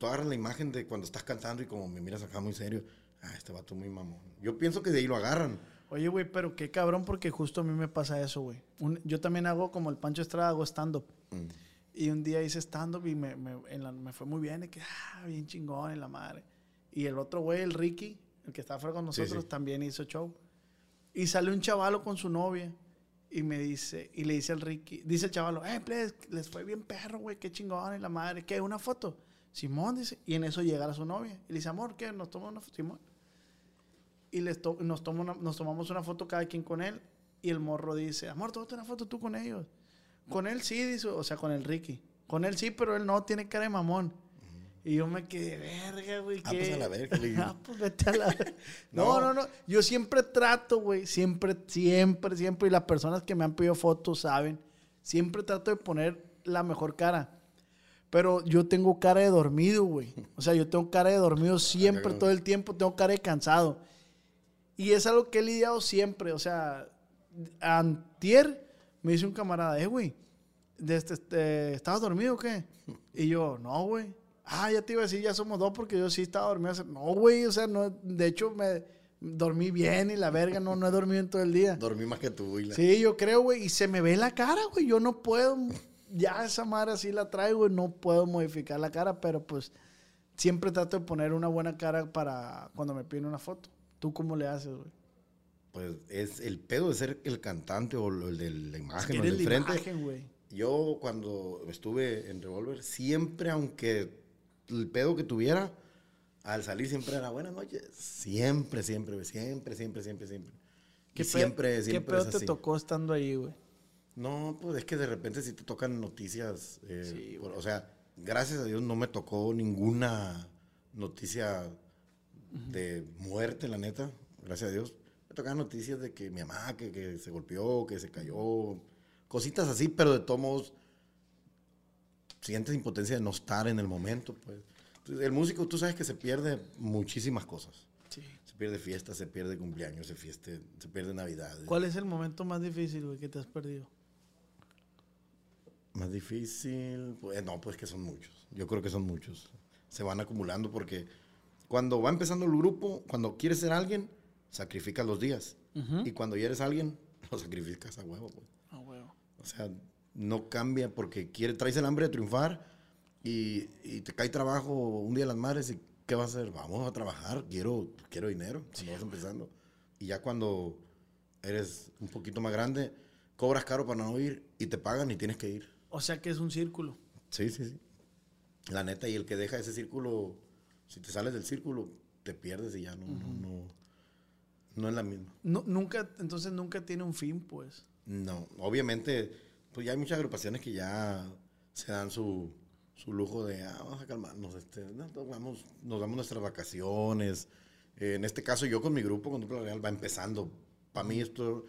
tú agarras la imagen de cuando estás cantando y como me miras acá muy serio, ah, este vato muy mamón. Yo pienso que de ahí lo agarran. Oye, güey, pero qué cabrón porque justo a mí me pasa eso, güey. Yo también hago como el Pancho Estrada, hago stand-up. Mm. Y un día hice stand-up y me, me- en la- me fue muy bien, de que, ah, bien chingón en la madre. Y el otro güey, el Ricky, el que estaba fuera con Sí, nosotros, sí. también hizo show. Y sale un chavalo con su novia y me dice, y le dice al Ricky, dice el chavalo, eh, please, les fue bien perro, güey, qué chingón en la madre. ¿Qué? ¿Una foto? Simón dice, y en eso llega a su novia. Y le dice, amor, ¿qué? ¿Nos toma una foto? Simón. Y les to- nos, toma una- nos tomamos una foto cada quien con él. Y el morro dice, amor, tómate una foto tú con ellos. Con él sí, dice, o sea, con el Ricky. Con él sí, pero él no, tiene cara de mamón. Y yo me quedé, verga, güey. Ah, ¿qué?". pues a la verga, le digo. Ah, pues vete a la verga. No, No. no, no. Yo siempre trato, güey. Siempre, siempre, siempre. Y las personas que me han pedido fotos saben. Siempre trato de poner la mejor cara. Pero yo tengo cara de dormido, güey. O sea, yo tengo cara de dormido siempre, cabrón. todo el tiempo. Tengo cara de cansado. Y es algo que he lidiado siempre. O sea, antier me dice un camarada, eh, güey, de este, este, ¿estabas dormido o qué? Y yo, no, güey. Ah, ya te iba a decir, ya somos dos porque yo sí estaba dormido. No, güey, o sea, no, de hecho me dormí bien y la verga, no, no he dormido en todo el día. Dormí más que tú. Y la- Sí, yo creo, güey, y se me ve la cara, güey. Yo no puedo, ya esa madre así la traigo y no puedo modificar la cara, pero pues siempre trato de poner una buena cara para cuando me piden una foto. ¿Tú cómo le haces, güey? Pues es el pedo de ser el cantante o el de la Es imagen que o el del frente. imagen. Yo cuando estuve en Revolver, siempre, aunque el pedo que tuviera, al salir siempre era buenas noches. Siempre, siempre, siempre, siempre, siempre, siempre. ¿Qué Y pe- siempre, ¿Qué siempre pedo es te así. tocó estando ahí, güey? No, pues es que de repente si te tocan noticias, eh, Sí, por- o sea, gracias a Dios no me tocó ninguna noticia de muerte, la neta, gracias a Dios. Me tocaban noticias de que mi mamá, que, que se golpeó, que se cayó, cositas así, pero de todos modos sientes impotencia de no estar en el momento, pues. Entonces, el músico, tú sabes que se pierde muchísimas cosas. Sí. Se pierde fiestas, se pierde cumpleaños, se, fieste, se pierde Navidad. ¿Cuál es el momento más difícil, güey, que te has perdido? Más difícil, pues no, pues que son muchos. Yo creo que son muchos. Se van acumulando porque cuando va empezando el grupo, cuando quieres ser alguien, sacrificas los días. Y cuando ya eres alguien, lo sacrificas a huevo, pues. Ah, huevo. O sea, no cambia porque quiere, traes el hambre de triunfar y, y te cae trabajo un día de las madres y ¿qué vas a hacer? Vamos a trabajar, quiero, quiero dinero cuando vas empezando. Y ya cuando eres un poquito más grande, cobras caro para no ir y te pagan y tienes que ir. O sea que es un círculo. Sí, sí, sí. La neta, y el que deja ese círculo, si te sales del círculo, te pierdes y ya no, no, no, no es la misma. No, nunca, entonces nunca tiene un fin, pues. No, obviamente, pues ya hay muchas agrupaciones que ya se dan su, su lujo de, ah, vamos a calmarnos, este, no, nos, vamos, nos damos nuestras vacaciones. Eh, en este caso, yo con mi grupo, con Dupla Real, va empezando. Para mí esto,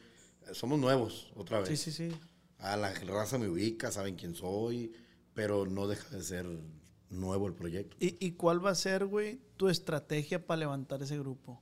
somos nuevos otra vez. Sí, sí, sí. A la raza me ubica, saben quién soy, pero no deja de ser nuevo el proyecto. ¿Y, y cuál va a ser, güey, tu estrategia para levantar ese grupo?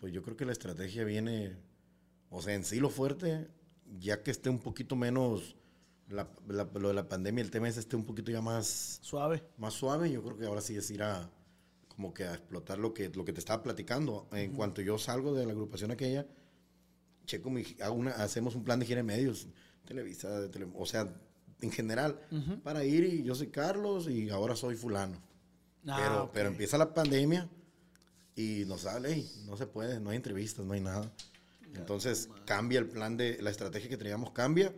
Pues yo creo que la estrategia viene, o sea, en sí lo fuerte, ya que esté un poquito menos, la, la- lo de la pandemia, el tema es esté un poquito ya más, Suave. más suave, yo creo que ahora sí es ir a, como que a explotar lo que, lo que te estaba platicando. En cuanto yo salgo de la agrupación aquella, checo mi, hago una, hacemos un plan de gira de medios, Televisa, de tele- o sea, en general, para ir y yo soy Carlos y ahora soy fulano. Ah, pero empieza la pandemia y nos sale, "Ey, no se puede, no hay entrevistas, no hay nada. Entonces cambia el plan de, la estrategia que teníamos cambia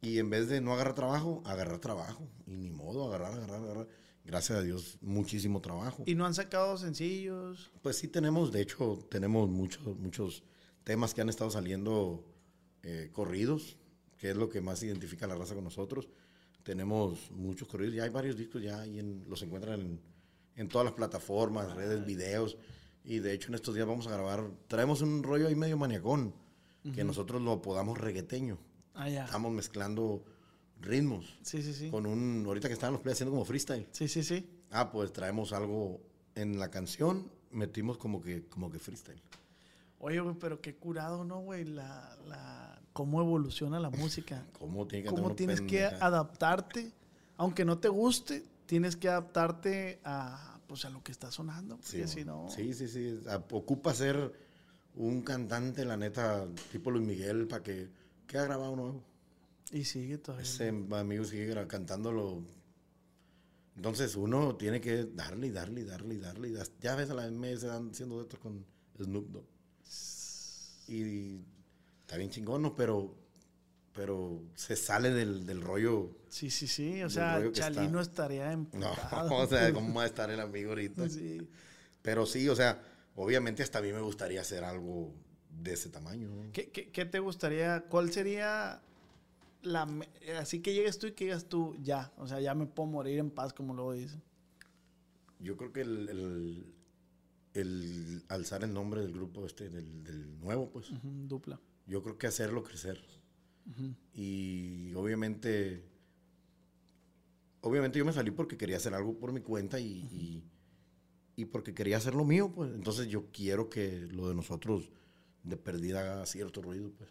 y en vez de no agarrar trabajo, agarrar trabajo. Y ni modo, agarrar, agarrar, agarrar. Gracias a Dios, muchísimo trabajo. ¿Y no han sacado sencillos? Pues sí tenemos, de hecho, tenemos muchos, muchos temas que han estado saliendo eh, corridos, que es lo que más identifica a la raza con nosotros. Tenemos muchos corridos, ya hay varios discos, ya ahí en- los encuentran en, en todas las plataformas, redes, videos. Y de hecho en estos días vamos a grabar, traemos un rollo ahí medio maniacón, que nosotros lo podamos regueteño. Ah, ya. Estamos mezclando ritmos Sí, sí, sí. con un, ahorita que estaban los play haciendo como freestyle. Sí, sí, sí. Ah, pues traemos algo en la canción, metimos como que, como que freestyle. Oye, güey, pero qué curado, ¿no, güey? La, la, cómo evoluciona la música. ¿Cómo tiene que cómo tienes que pendeja? adaptarte, aunque no te guste, tienes que adaptarte a, pues, a lo que está sonando. Sí, si no, sí, sí, sí. Ocupa ser un cantante, la neta, tipo Luis Miguel, para que, que ha grabado nuevo. y sigue todavía. Ese amigo sigue cantándolo. Entonces uno tiene que darle darle darle darle. Ya ves a la MS haciendo esto con Snoop Dogg. Y está bien chingón, ¿no? Pero, pero se sale del, del rollo. Sí, sí, sí. O sea, Chalino está. estaría No, emputado. o sea, ¿cómo va a estar el amigo ahorita? Sí. Pero sí, o sea, obviamente hasta a mí me gustaría hacer algo de ese tamaño. ¿no? ¿Qué, qué, qué te gustaría? ¿Cuál sería la... Así que llegues tú y que digas tú, ya. O sea, ya me puedo morir en paz, como luego dicen. Yo creo que el, el- el alzar el nombre del grupo este, del, del nuevo, pues, Ujú, dupla. yo creo que hacerlo crecer. Y obviamente, obviamente yo me salí porque quería hacer algo por mi cuenta y, y, y porque quería hacer lo mío, pues. Entonces yo quiero que lo de nosotros de perdida haga cierto ruido, pues.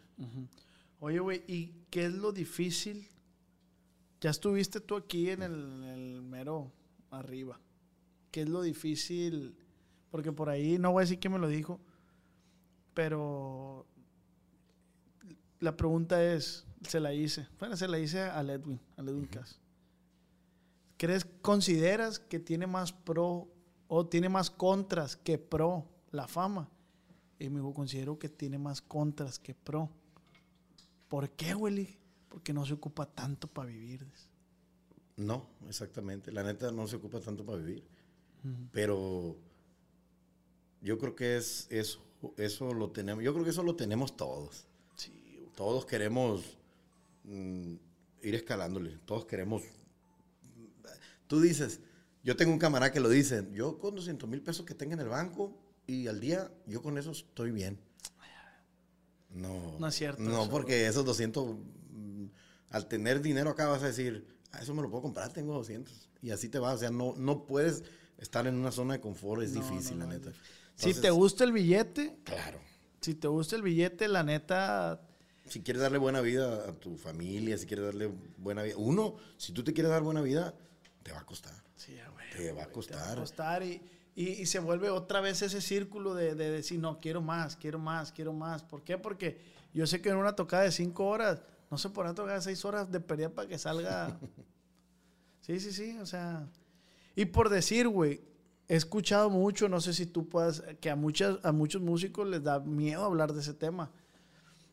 Oye, güey, ¿y qué es lo difícil? Ya estuviste tú aquí en el, en el mero arriba. ¿Qué es lo difícil? Porque por ahí, no voy a decir quién me lo dijo, pero la pregunta es, se la hice. Bueno, se la hice a Edwin, a Edwin Cass. ¿Crees, consideras que tiene más pro o tiene más contras que pro la fama? Y me dijo, considero que tiene más contras que pro. ¿Por qué, güey? Porque no se ocupa tanto para vivir. No, exactamente. La neta no se ocupa tanto para vivir. Pero yo creo que es eso, eso lo tenemos. Yo creo que eso lo tenemos todos. Todos queremos mm, ir escalándole. Todos queremos. Tú dices, yo tengo un camarada que lo dice. Yo con 200 mil pesos que tenga en el banco y al día, yo con eso estoy bien. No. No es cierto No, eso, porque esos 200, mm, al tener dinero acá vas a decir, ah, eso me lo puedo comprar, tengo 200. Y así te va. O sea, no, no puedes estar en una zona de confort, es No, difícil, no, la neta. Si te gusta el billete, Claro. si te gusta el billete, la neta, Si quieres darle buena vida a tu familia, si quieres darle buena vida. Uno, si tú te quieres dar buena vida, te va a costar. sí, güey, Te va a Te va a costar. costar y, y- y se vuelve otra vez ese círculo de, de decir, no, quiero más, quiero más, quiero más. ¿Por qué? Porque yo sé que en una tocada de cinco horas, no se podrá tocar seis horas de pérdida para que salga. sí, sí, sí, o sea. Y por decir, güey, he escuchado mucho, no sé si tú puedas, que a, muchas, a muchos músicos les da miedo hablar de ese tema.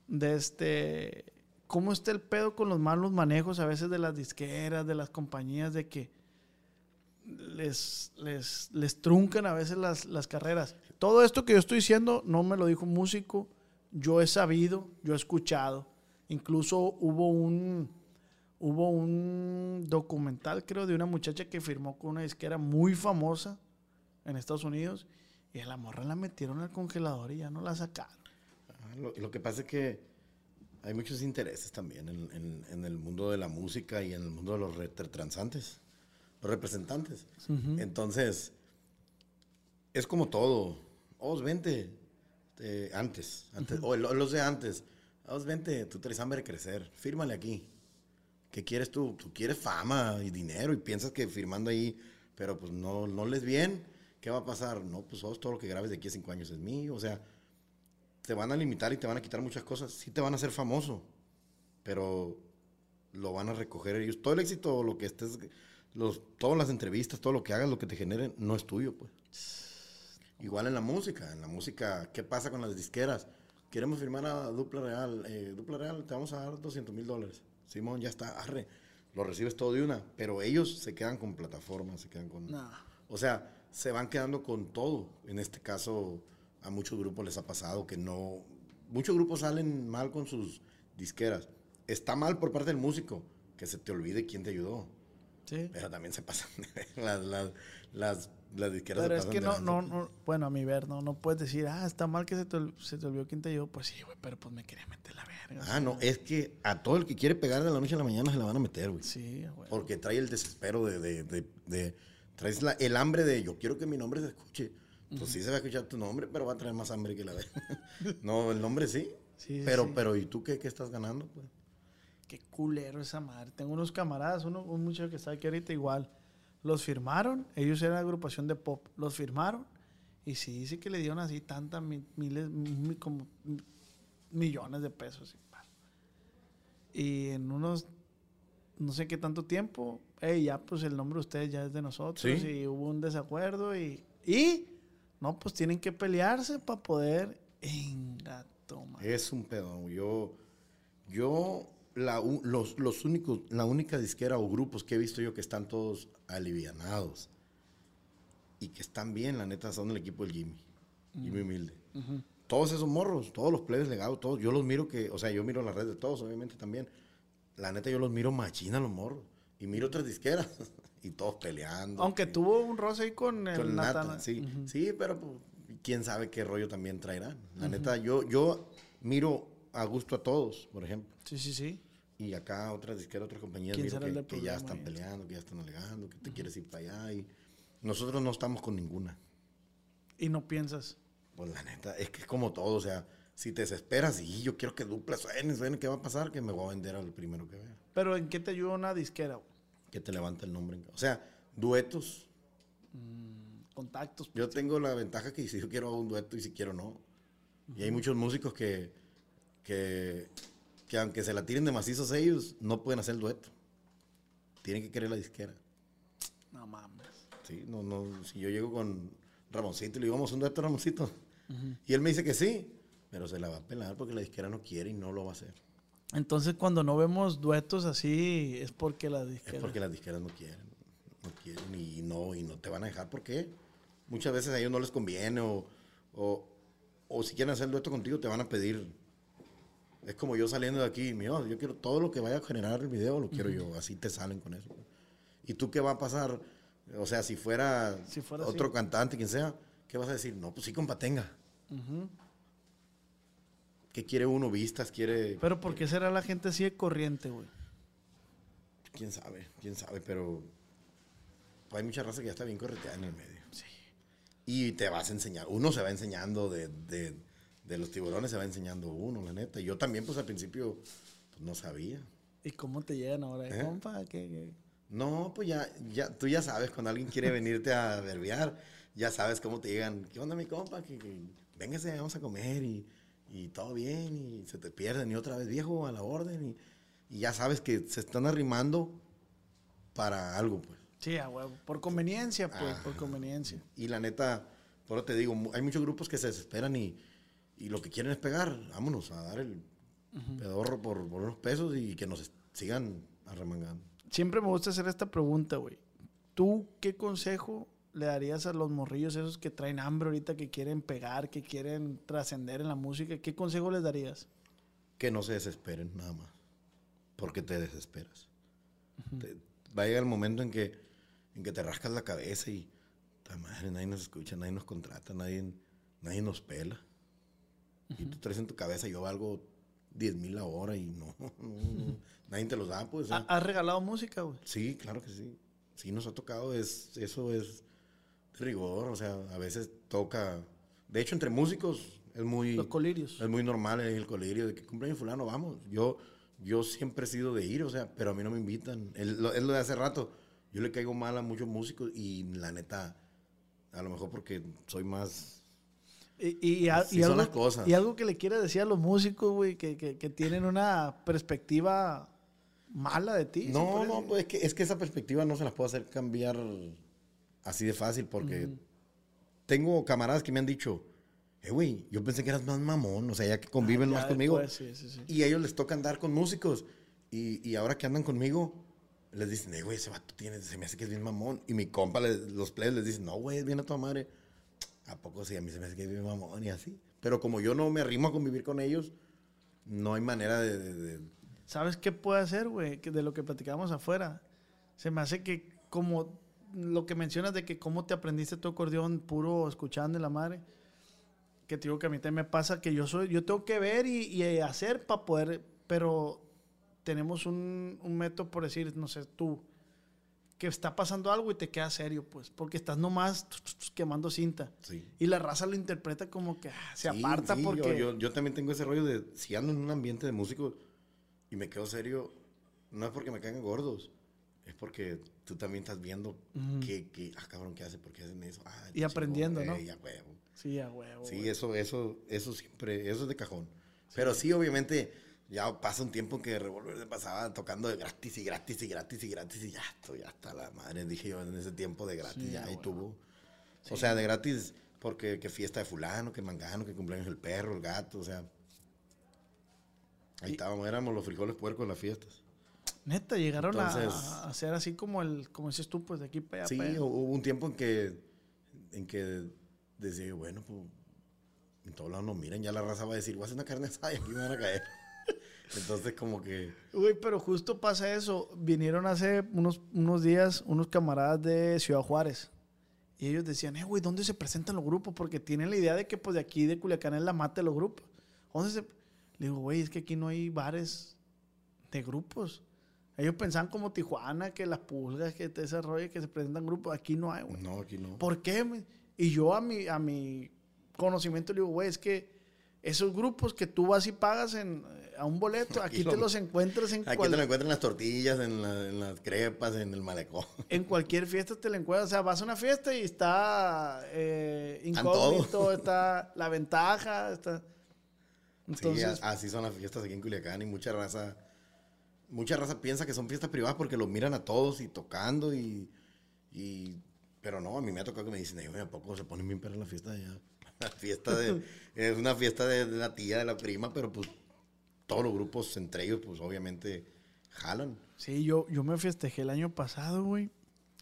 De este. ¿Cómo está el pedo con los malos manejos a veces de las disqueras, de las compañías, de que les, les, truncan a veces las, las carreras. Todo esto que yo estoy diciendo no me lo dijo un músico, yo he sabido, yo he escuchado. Incluso hubo un, hubo un documental, creo, de una muchacha que firmó con una disquera muy famosa en Estados Unidos y a la morra la metieron al congelador y ya no la sacaron. Lo, lo que pasa es que hay muchos intereses también en, en- en el mundo de la música y en el mundo de los retransantes, los representantes. Entonces, es como todo. Os vente eh, antes, antes o lo- los de antes. Os vente, tú traes hambre de crecer, fírmale aquí. ¿Qué quieres tú? Tú quieres fama y dinero y piensas que firmando ahí, pero pues no, no les bien. ¿Qué va a pasar? No, pues vos, todo lo que grabes de aquí a cinco años es mío. O sea, te van a limitar y te van a quitar muchas cosas. Sí te van a hacer famoso, pero lo van a recoger ellos. Todo el éxito, lo que estés, los, todas las entrevistas, todo lo que hagas, lo que te generen, no es tuyo, pues. Igual en la música, en la música, ¿qué pasa con las disqueras? Queremos firmar a Dupla Real, eh, Dupla Real, te vamos a dar 200 mil dólares. Simón, ya está, arre, lo recibes todo de una, pero ellos se quedan con plataformas, se quedan con... No. O sea, se van quedando con todo. En este caso, a muchos grupos les ha pasado que no. Muchos grupos salen mal con sus disqueras. Está mal por parte del músico, que se te olvide quién te ayudó. Sí. Pero también se pasan. las, las, las, las disqueras Pero se es que no, no, no, bueno, a mi ver, no, no puedes decir, ah, está mal que se te, se te olvidó quién te ayudó. Pues sí, güey, pero pues me quería meter la verga. o Ah, sea, no, es que a todo el que quiere pegar de la noche a la mañana se la van a meter, güey. Sí, güey. Porque trae el desespero de, de, de, de- traes la- el hambre de yo quiero que mi nombre se escuche. Pues sí se va a escuchar tu nombre, pero va a traer más hambre que la de. no, el nombre sí. Sí, pero, sí. pero, ¿y tú qué, qué estás ganando? Pues? Qué culero esa madre. Tengo unos camaradas, uno, un muchacho que está aquí ahorita igual. Los firmaron, ellos eran agrupación de pop. Los firmaron y sí dice que le dieron así tantas mi- miles, mi- como mi- millones de pesos. y en unos, no sé qué tanto tiempo, "Ey, ya pues el nombre de ustedes ya es de nosotros Sí. y hubo un desacuerdo y, y no, pues tienen que pelearse para poder engato, madre. Es un pedo. Yo, yo la, los, los únicos, la única disquera o grupos que he visto yo que están todos alivianados y que están bien, la neta, son el equipo del Jimmy. Jimmy Humilde. Todos esos morros, todos los plebes legados, todos, yo los miro que, o sea, yo miro las redes de todos, obviamente también. La neta, yo los miro machina los morros. Y miro otras disqueras y todos peleando. Aunque que- tuvo un roce ahí con el con sí. Sí, pero pues, quién sabe qué rollo también traerán. La neta, yo, yo miro a gusto a todos, por ejemplo. Sí, sí, sí. Y acá otras disqueras, otras compañías, ¿Quién miro que, que ya están peleando, que ya están alegando, que te quieres ir para allá. Y nosotros no estamos con ninguna. Y no piensas. Pues la neta, es que es como todo, o sea, si te desesperas y yo quiero que dupla suene, suene, ¿qué va a pasar? Que me voy a vender al primero que vea. Pero ¿en qué te ayuda una disquera? güey? Que te levanta el nombre. O sea, duetos. Contactos. Yo tengo la ventaja que si yo quiero hago un dueto y si quiero no. Y hay muchos músicos que, que, que aunque se la tiren de macizos ellos, no pueden hacer el dueto. Tienen que querer la disquera. No mames. Sí, no, no, si yo llego con Ramoncito y le digo, vamos a un dueto, Ramoncito. Y él me dice que sí, pero se la va a pelar porque la disquera no quiere y no lo va a hacer. Entonces cuando no vemos duetos así es porque la Es disquera... porque las disqueras no quieren. No quieren y no, y no te van a dejar. ¿Por qué? Muchas veces a ellos no les conviene o, o, o si quieren hacer el dueto contigo te van a pedir. Es como yo saliendo de aquí, mío, yo quiero todo lo que vaya a generar el video, lo quiero yo. Así te salen con eso. ¿Y tú qué va a pasar? O sea, si fuera, Si fuera otro así. cantante, quien sea, ¿qué vas a decir? No, pues sí, compa, tenga. ¿Qué quiere uno? Vistas, quiere... Pero ¿por qué será la gente así de corriente, güey? quién sabe, quién sabe, pero hay mucha raza que ya está bien correteada en el medio. Sí. Y te vas a enseñar, uno se va enseñando de, de, de los tiburones, se va enseñando uno, la neta. Yo también, pues al principio, pues, no sabía. ¿Y cómo te llegan ahora, ¿Eh? compa? ¿Qué, qué? No, pues ya, ya, tú ya sabes, cuando alguien quiere venirte a verbear, ya sabes cómo te llegan. ¿Qué onda, mi compa? Que, que véngase, vamos a comer y, y todo bien, y se te pierden, y otra vez, viejo, a la orden, y, y ya sabes que se están arrimando para algo, pues. Sí, a huevo. Por conveniencia, pues, por Ajá. conveniencia. Y la neta, por eso te digo, hay muchos grupos que se desesperan y, y lo que quieren es pegar. Vámonos a dar el pedorro por, por unos pesos y que nos sigan arremangando. Siempre me gusta hacer esta pregunta, güey. ¿Tú qué consejo le darías a los morrillos esos que traen hambre ahorita, que quieren pegar, que quieren trascender en la música? ¿Qué consejo les darías? Que no se desesperen, nada más. Porque te desesperas. Te- va a llegar el momento en que, en que te rascas la cabeza y, "Ta madre, nadie nos escucha, nadie nos contrata, nadie, nadie nos pela. Y tú traes en tu cabeza, yo valgo 10 mil la hora y no, no, no, nadie te los da, pues. o sea. ¿Ha- ¿Has regalado música, güey? Sí, claro que sí. Sí, nos ha tocado, es, eso es rigor, o sea, a veces toca. De hecho, entre músicos es muy. Los colirios. Es muy normal el colirio de que cumpleaños fulano, vamos. Yo, yo siempre he sido de ir, o sea, pero a mí no me invitan. Es lo, es lo de hace rato. Yo le caigo mal a muchos músicos y la neta, a lo mejor porque soy más. Y, y, a- y son algo, las cosas. y algo que le quiere decir a los músicos, güey, que, que- que tienen una perspectiva mala de ti. ¿se No, no, pues es que, es que esa perspectiva no se las puedo hacer cambiar así de fácil porque tengo camaradas que me han dicho, eh, güey, yo pensé que eras más mamón, o sea, ya que conviven Ya más conmigo. después, sí, sí, sí. Y a ellos les toca andar con músicos. Y, y ahora que andan conmigo, les dicen, eh, güey, ese vato tiene, se me hace que es bien mamón. Y mi compa, les- los players les dicen, no, güey, es bien a tu madre. ¿A poco sí? A mí se me hace que es bien mamón y así. Pero como yo no me arrimo a convivir con ellos, no hay manera de- de- de ¿Sabes qué puede hacer, güey? De lo que platicamos afuera. Se me hace que como lo que mencionas de que cómo te aprendiste tu acordeón puro escuchando la madre. Que te digo que a mí también me pasa que yo soy, yo tengo que ver y, y hacer para poder, pero tenemos un, un método por decir, no sé, tú, que está pasando algo y te queda serio, pues, porque estás nomás quemando cinta. Sí. Y la raza lo interpreta como que ah, se Sí, aparta sí, yo- porque... Yo, yo también tengo ese rollo de si ando en un ambiente de músicos y me quedo serio, no es porque me caigan gordos, es porque tú también estás viendo que, que, ah, cabrón, ¿qué hace? ¿Por qué hacen eso? Ah, Y aprendiendo, ¿no? eh, ya, huevo. Sí, a huevo. Sí, güey. eso, eso, eso siempre, eso es de cajón. Pero sí, obviamente, ya pasa un tiempo que Revolver se pasaba tocando de gratis y gratis y gratis y gratis y ya, esto ya está la madre, dije yo en ese tiempo de gratis, Sí, ya ahí tuvo. O sea, de gratis, porque que fiesta de fulano, que mangano, que cumpleaños del perro, el gato, o sea. Ahí Y- estábamos, éramos los frijoles puercos en las fiestas. Neta, llegaron a- Entonces- a hacer así como el, como dices tú, pues de aquí para allá. Sí, para allá. hubo un tiempo en que, en que decía, bueno, pues en todos lados nos miran, ya la raza va a decir, voy a hacer una carne asada y aquí me van a caer. Entonces, como que, Güey, pero justo pasa eso. Vinieron hace unos, unos días unos camaradas de Ciudad Juárez. Y ellos decían, eh, güey, ¿dónde se presentan los grupos? Porque tienen la idea de que pues de aquí de Culiacán es la mata de los grupos. ¿Dónde se...? Le digo, güey, es que aquí no hay bares de grupos. Ellos pensaban como Tijuana, que las pulgas, que te desarrolla, que se presentan grupos. Aquí no hay, güey. no, aquí no. ¿Por qué? Y yo a mi, a mi conocimiento le digo, güey, es que esos grupos que tú vas y pagas en, eh, a un boleto, aquí, Aquí te lo- los encuentras en, Aquí cual- te lo encuentran en las tortillas, en, la- en las crepas, en el malecón. en cualquier fiesta te lo encuentras. O sea, vas a una fiesta y está eh, incógnito, está la ventaja, está... Entonces, sí, así son las fiestas aquí en Culiacán y mucha raza, mucha raza piensa que son fiestas privadas porque los miran a todos y tocando y, y pero no, a mí me ha tocado que me dicen, "Ey, güey, ¿a poco se ponen bien perra en la fiesta de allá? La fiesta de, es una fiesta de, de la tía, de la prima, pero pues todos los grupos entre ellos, pues obviamente jalan. Sí, yo, yo me festejé el año pasado, güey.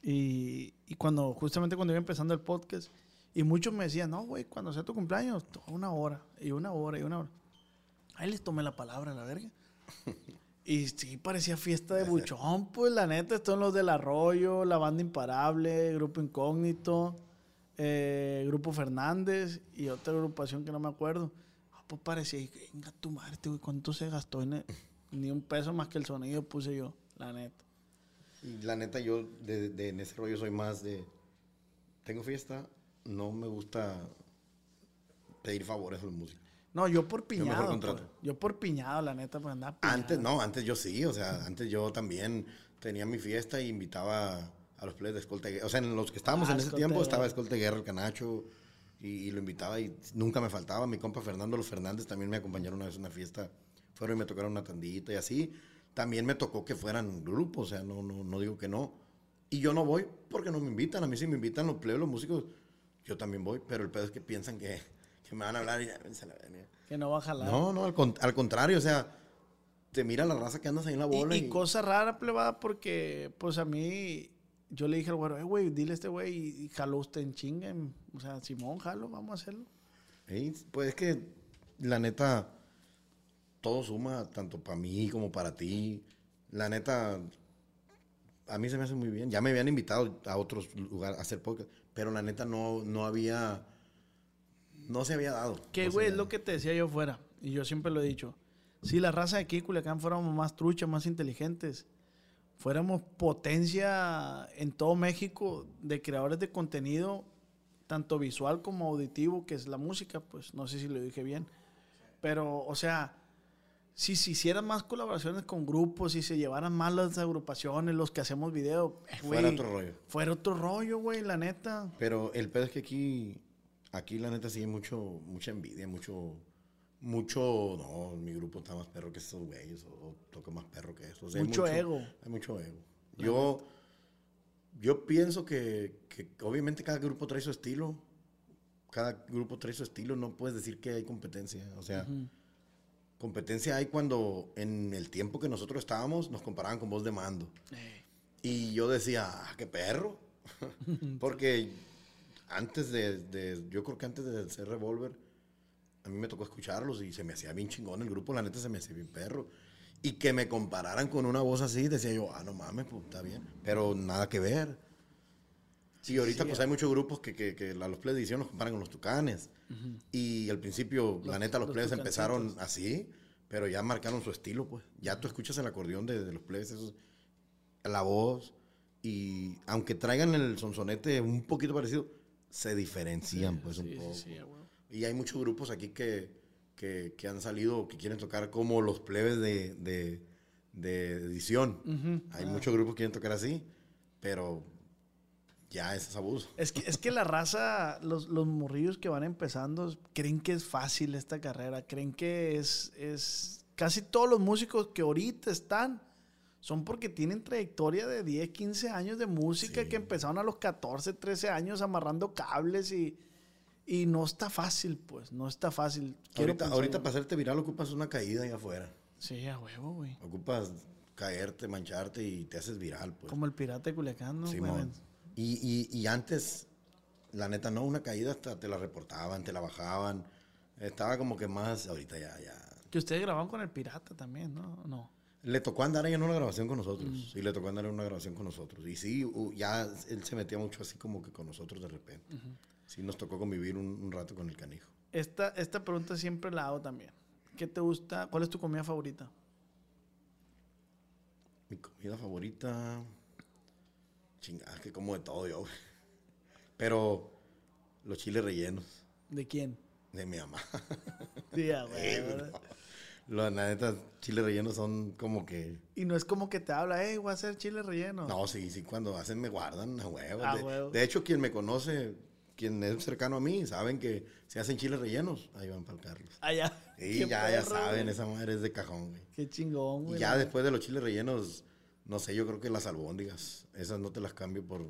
Y, y cuando, justamente cuando iba empezando el podcast, y muchos me decían, no, güey, cuando sea tu cumpleaños, una hora, y una hora, y una hora. Ahí les tomé la palabra, la verga. Y sí, parecía fiesta de buchón, pues la neta, están los del Arroyo, la banda Imparable, Grupo Incógnito, eh, Grupo Fernández y otra agrupación que no me acuerdo. pues parecía, y, venga tu madre, este güey, ¿cuánto se gastó en el- Ni un peso más que el sonido puse yo, la neta. Y la neta, yo de, de- en ese rollo soy más de. Tengo fiesta, no me gusta pedir favores a los músicos. No, yo por piñado. contrato. pues. Yo por piñado, la neta, pues andaba piñado. Antes, no, antes yo sí, o sea, antes yo también tenía mi fiesta y invitaba a los players de Escolta Guerra. O sea, en los que estábamos Ah, en ese tiempo estaba Escolta Guerra, el Canacho, y, y lo invitaba y nunca me faltaba. Mi compa Fernando Los Fernández también me acompañaron una vez a una fiesta. Fueron y me tocaron una tandita y así. También me tocó que fueran grupos, o sea, no, no, no digo que no. Y yo no voy porque no me invitan. A mí sí me invitan los plebes, los músicos, yo también voy, pero el pedo es que piensan que, que me van a hablar y ya, "Vénse a la verga". Que no va a jalar. No, no, al, al contrario, o sea, te mira la raza que andas ahí en la bola. Y, Y, y cosa rara, plebada, porque, pues a mí, yo le dije al güero, eh, güey, dile a este güey, y, y jaló usted en chinga. O sea, Simón, jalo, vamos a hacerlo. Pues es que, la neta, todo suma, tanto para mí como para ti. La neta, a mí se me hace muy bien. Ya me habían invitado a otros lugares a hacer podcast, pero la neta no, no había, no se había dado. Que, No güey, es lo que te decía yo fuera. Y yo siempre lo he dicho. Si la raza de aquí, Culiacán, fuéramos más truchas, más inteligentes, fuéramos potencia en todo México de creadores de contenido, tanto visual como auditivo, que es la música, pues no sé si lo dije bien. Pero, o sea, si se hicieran más colaboraciones con grupos, si se llevaran más las agrupaciones, los que hacemos video, eh, Fuera güey, otro rollo. Fuera otro rollo, güey, la neta. Pero el pedo es que aquí, aquí la neta sí hay mucho, mucha envidia, mucho, mucho, no, mi grupo está más perro que esos güeyes, o, toca más perro que eso. O sea, hay Mucho ego. Hay mucho ego. Yo, yo pienso que, que obviamente cada grupo trae su estilo, cada grupo trae su estilo, no puedes decir que hay competencia, o sea... Competencia hay cuando en el tiempo que nosotros estábamos nos comparaban con voz de mando. Eh, Y yo decía, ah, qué perro. Porque antes de, de- yo creo que antes de ser Revolver, a mí me tocó escucharlos y se me hacía bien chingón el grupo, la neta se me hacía bien perro. Y que me compararan con una voz así, decía yo, ah, no mames, pues está bien. Pero nada que ver. Sí, ahorita sí, pues hay muchos grupos que, que, que a los plebes de edición los comparan con los tucanes. Y al principio, la Los- neta, los, los plebes empezaron así, pero ya marcaron su estilo, pues. Ya tú escuchas el acordeón de, de los plebes, esos, la voz, y aunque traigan el sonsonete un poquito parecido, se diferencian, pues, un sí, poco. sí, sí, a huevo. Y hay muchos grupos aquí que, que, que han salido, que quieren tocar como los plebes de, de, de edición. Ujú. Hay muchos grupos que quieren tocar así, pero ya ese es abuso. Es que, es que la raza, los, los morrillos que van empezando, creen que es fácil esta carrera, creen que es, es... Casi todos los músicos que ahorita están son porque tienen trayectoria de 10, 15 años de música Sí. que empezaron a los 14, 13 años amarrando cables y, y no está fácil, pues, no está fácil. Quiero Ahorita, para hacerte viral ocupas una caída allá afuera. Sí, a huevo, güey. Ocupas caerte, mancharte y te haces viral, pues. Como el pirata de Culiacán, ¿no? Simón. Y, y, y antes, la neta, no, una caída hasta te la reportaban, te la bajaban. Estaba como que más, ahorita ya, ya. Que ustedes grababan con el pirata también, ¿no? No. Le tocó andar ahí en una grabación con nosotros. Mm. Sí, le tocó andar en una grabación con nosotros. Y sí, ya él se metía mucho así como que con nosotros de repente. Sí, nos tocó convivir un, un rato con el canijo. Esta, esta pregunta siempre la hago también. ¿Qué te gusta? ¿Cuál es tu comida favorita? Mi comida favorita. Chingada, que como de todo yo. güey. Pero los chiles rellenos ¿De quién? de mi mamá. Sí, a huevo, la neta, chiles rellenos son como que. Y no es como que te habla, hey, voy a hacer chile relleno. No, sí, sí, cuando hacen me guardan a huevo. A de, huevo. de hecho, quien me conoce, quien es cercano a mí, saben que se hacen chiles rellenos. Ahí van para el Carlos. Allá. Y Qué ya, ya perro, saben, güey. esa madre es de cajón, güey. Qué chingón, Y güey. ya la después de los chiles rellenos, no sé, yo creo que las albóndigas, esas no te las cambio por...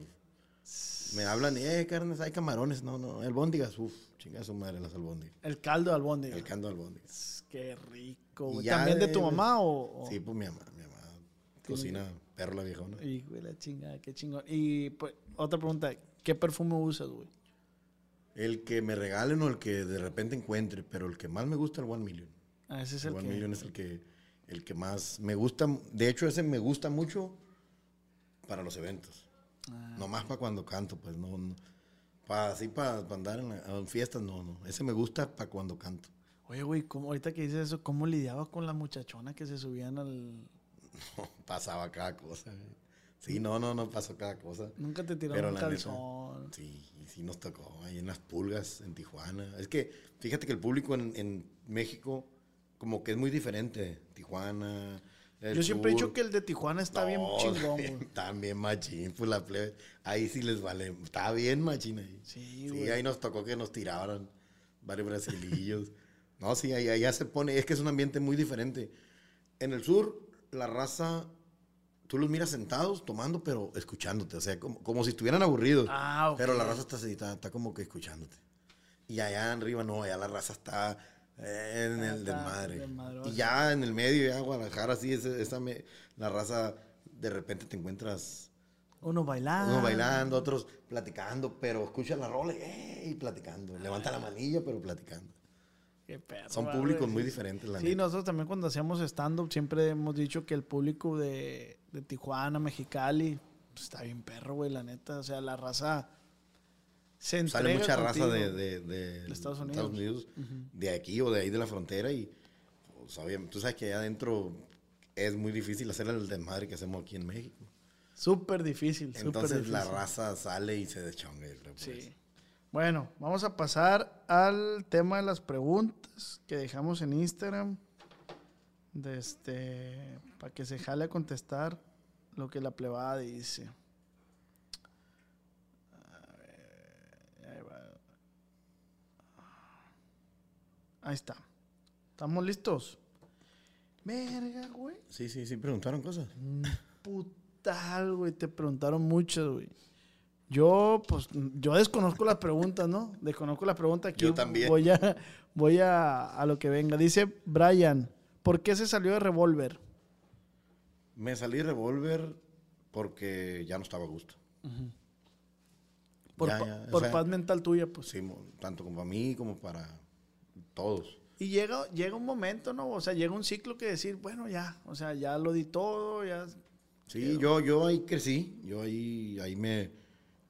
Me hablan, eh, carnes, hay camarones. No, no, albóndigas, uff, chinga su madre las albóndigas. El caldo de albóndiga. El cando de albóndigas. Qué rico, Y güey. ¿También de de- tu mamá o...? o- Sí, pues mi mamá, mi mamá cocina perro la viejona. Hijo de la chingada, qué chingón. Y pues, otra pregunta, ¿qué perfume usas, güey? El que me regalen o el que de repente encuentre, pero el que más me gusta el One Million. Ah, ese es El el One que... Million es el que, el que más me gusta. De hecho, ese me gusta mucho para los eventos. Ah. No más para cuando canto, pues no. Para así, para andar en, la- en fiestas, no, no. Ese me gusta para cuando canto. Oye, güey, ¿cómo, ahorita que dices eso, ¿cómo lidiabas con las muchachonas que se subían al... pasaba cada cosa. güey. Sí, no, no, no pasó cada cosa. Nunca te tiraron un neta, calzón. sí, sí nos tocó ahí en las pulgas, en Tijuana. Es que fíjate que el público en, en México como que es muy diferente. Tijuana. el Yo siempre he dicho que el de Tijuana está bien No, chingón, güey. Bien machín, pues la plebe. Ahí sí les vale. Está bien machín ahí. Sí, Sí, güey. ahí nos tocó que nos tiraran varios brasilillos. No, sí, allá se pone. Es que es un ambiente muy diferente. En el sur, la raza. Tú los miras sentados, tomando, pero escuchándote. O sea, como, como si estuvieran aburridos. Ah. Pero la raza está está, está como que escuchándote. Y allá arriba no, allá la raza está eh, en Ah, el desmadre. Y ya en el medio, ya Guadalajara, sí, esa me- la raza, de repente te encuentras Uno bailando. unos bailando, otros platicando, pero escucha la rola y platicando. Levanta la manilla, pero platicando. Qué perro, Son públicos muy diferentes, la Sí, neta. nosotros también cuando hacíamos stand-up siempre hemos dicho que el público de, de Tijuana, Mexicali, pues, está bien perro, güey, la neta. O sea, la raza se entrega Sale mucha raza de, de- de De Estados Unidos. de aquí o de ahí de la frontera y pues, obviamente, tú sabes que allá adentro es muy difícil hacer el desmadre que hacemos aquí en México. Súper difícil, Entonces difícil. la raza sale y se deschonga. Sí. Bueno, vamos a pasar al tema de las preguntas que dejamos en Instagram. De este, para que se jale a contestar lo que la plebada dice. A ver, ahí va. Ahí está. ¿Estamos listos? Verga, güey. Sí, sí, sí, preguntaron cosas. Putal, güey. Te preguntaron muchas, güey. Yo, pues, yo desconozco las preguntas, ¿no? Desconozco las preguntas. Aquí Yo también. Voy a, voy a, a lo que venga. Dice Brian, ¿por qué se salió de Revolver? Me salí revólver porque ya no estaba a gusto. Por, Ya, pa- ya, o por sea, paz mental tuya, pues. Sí, tanto como para mí como para todos. Y llega, llega un momento, ¿no? O sea, llega un ciclo que decir, bueno, ya, o sea, ya lo di todo, ya. Sí, yo, yo ahí crecí, yo ahí, ahí me,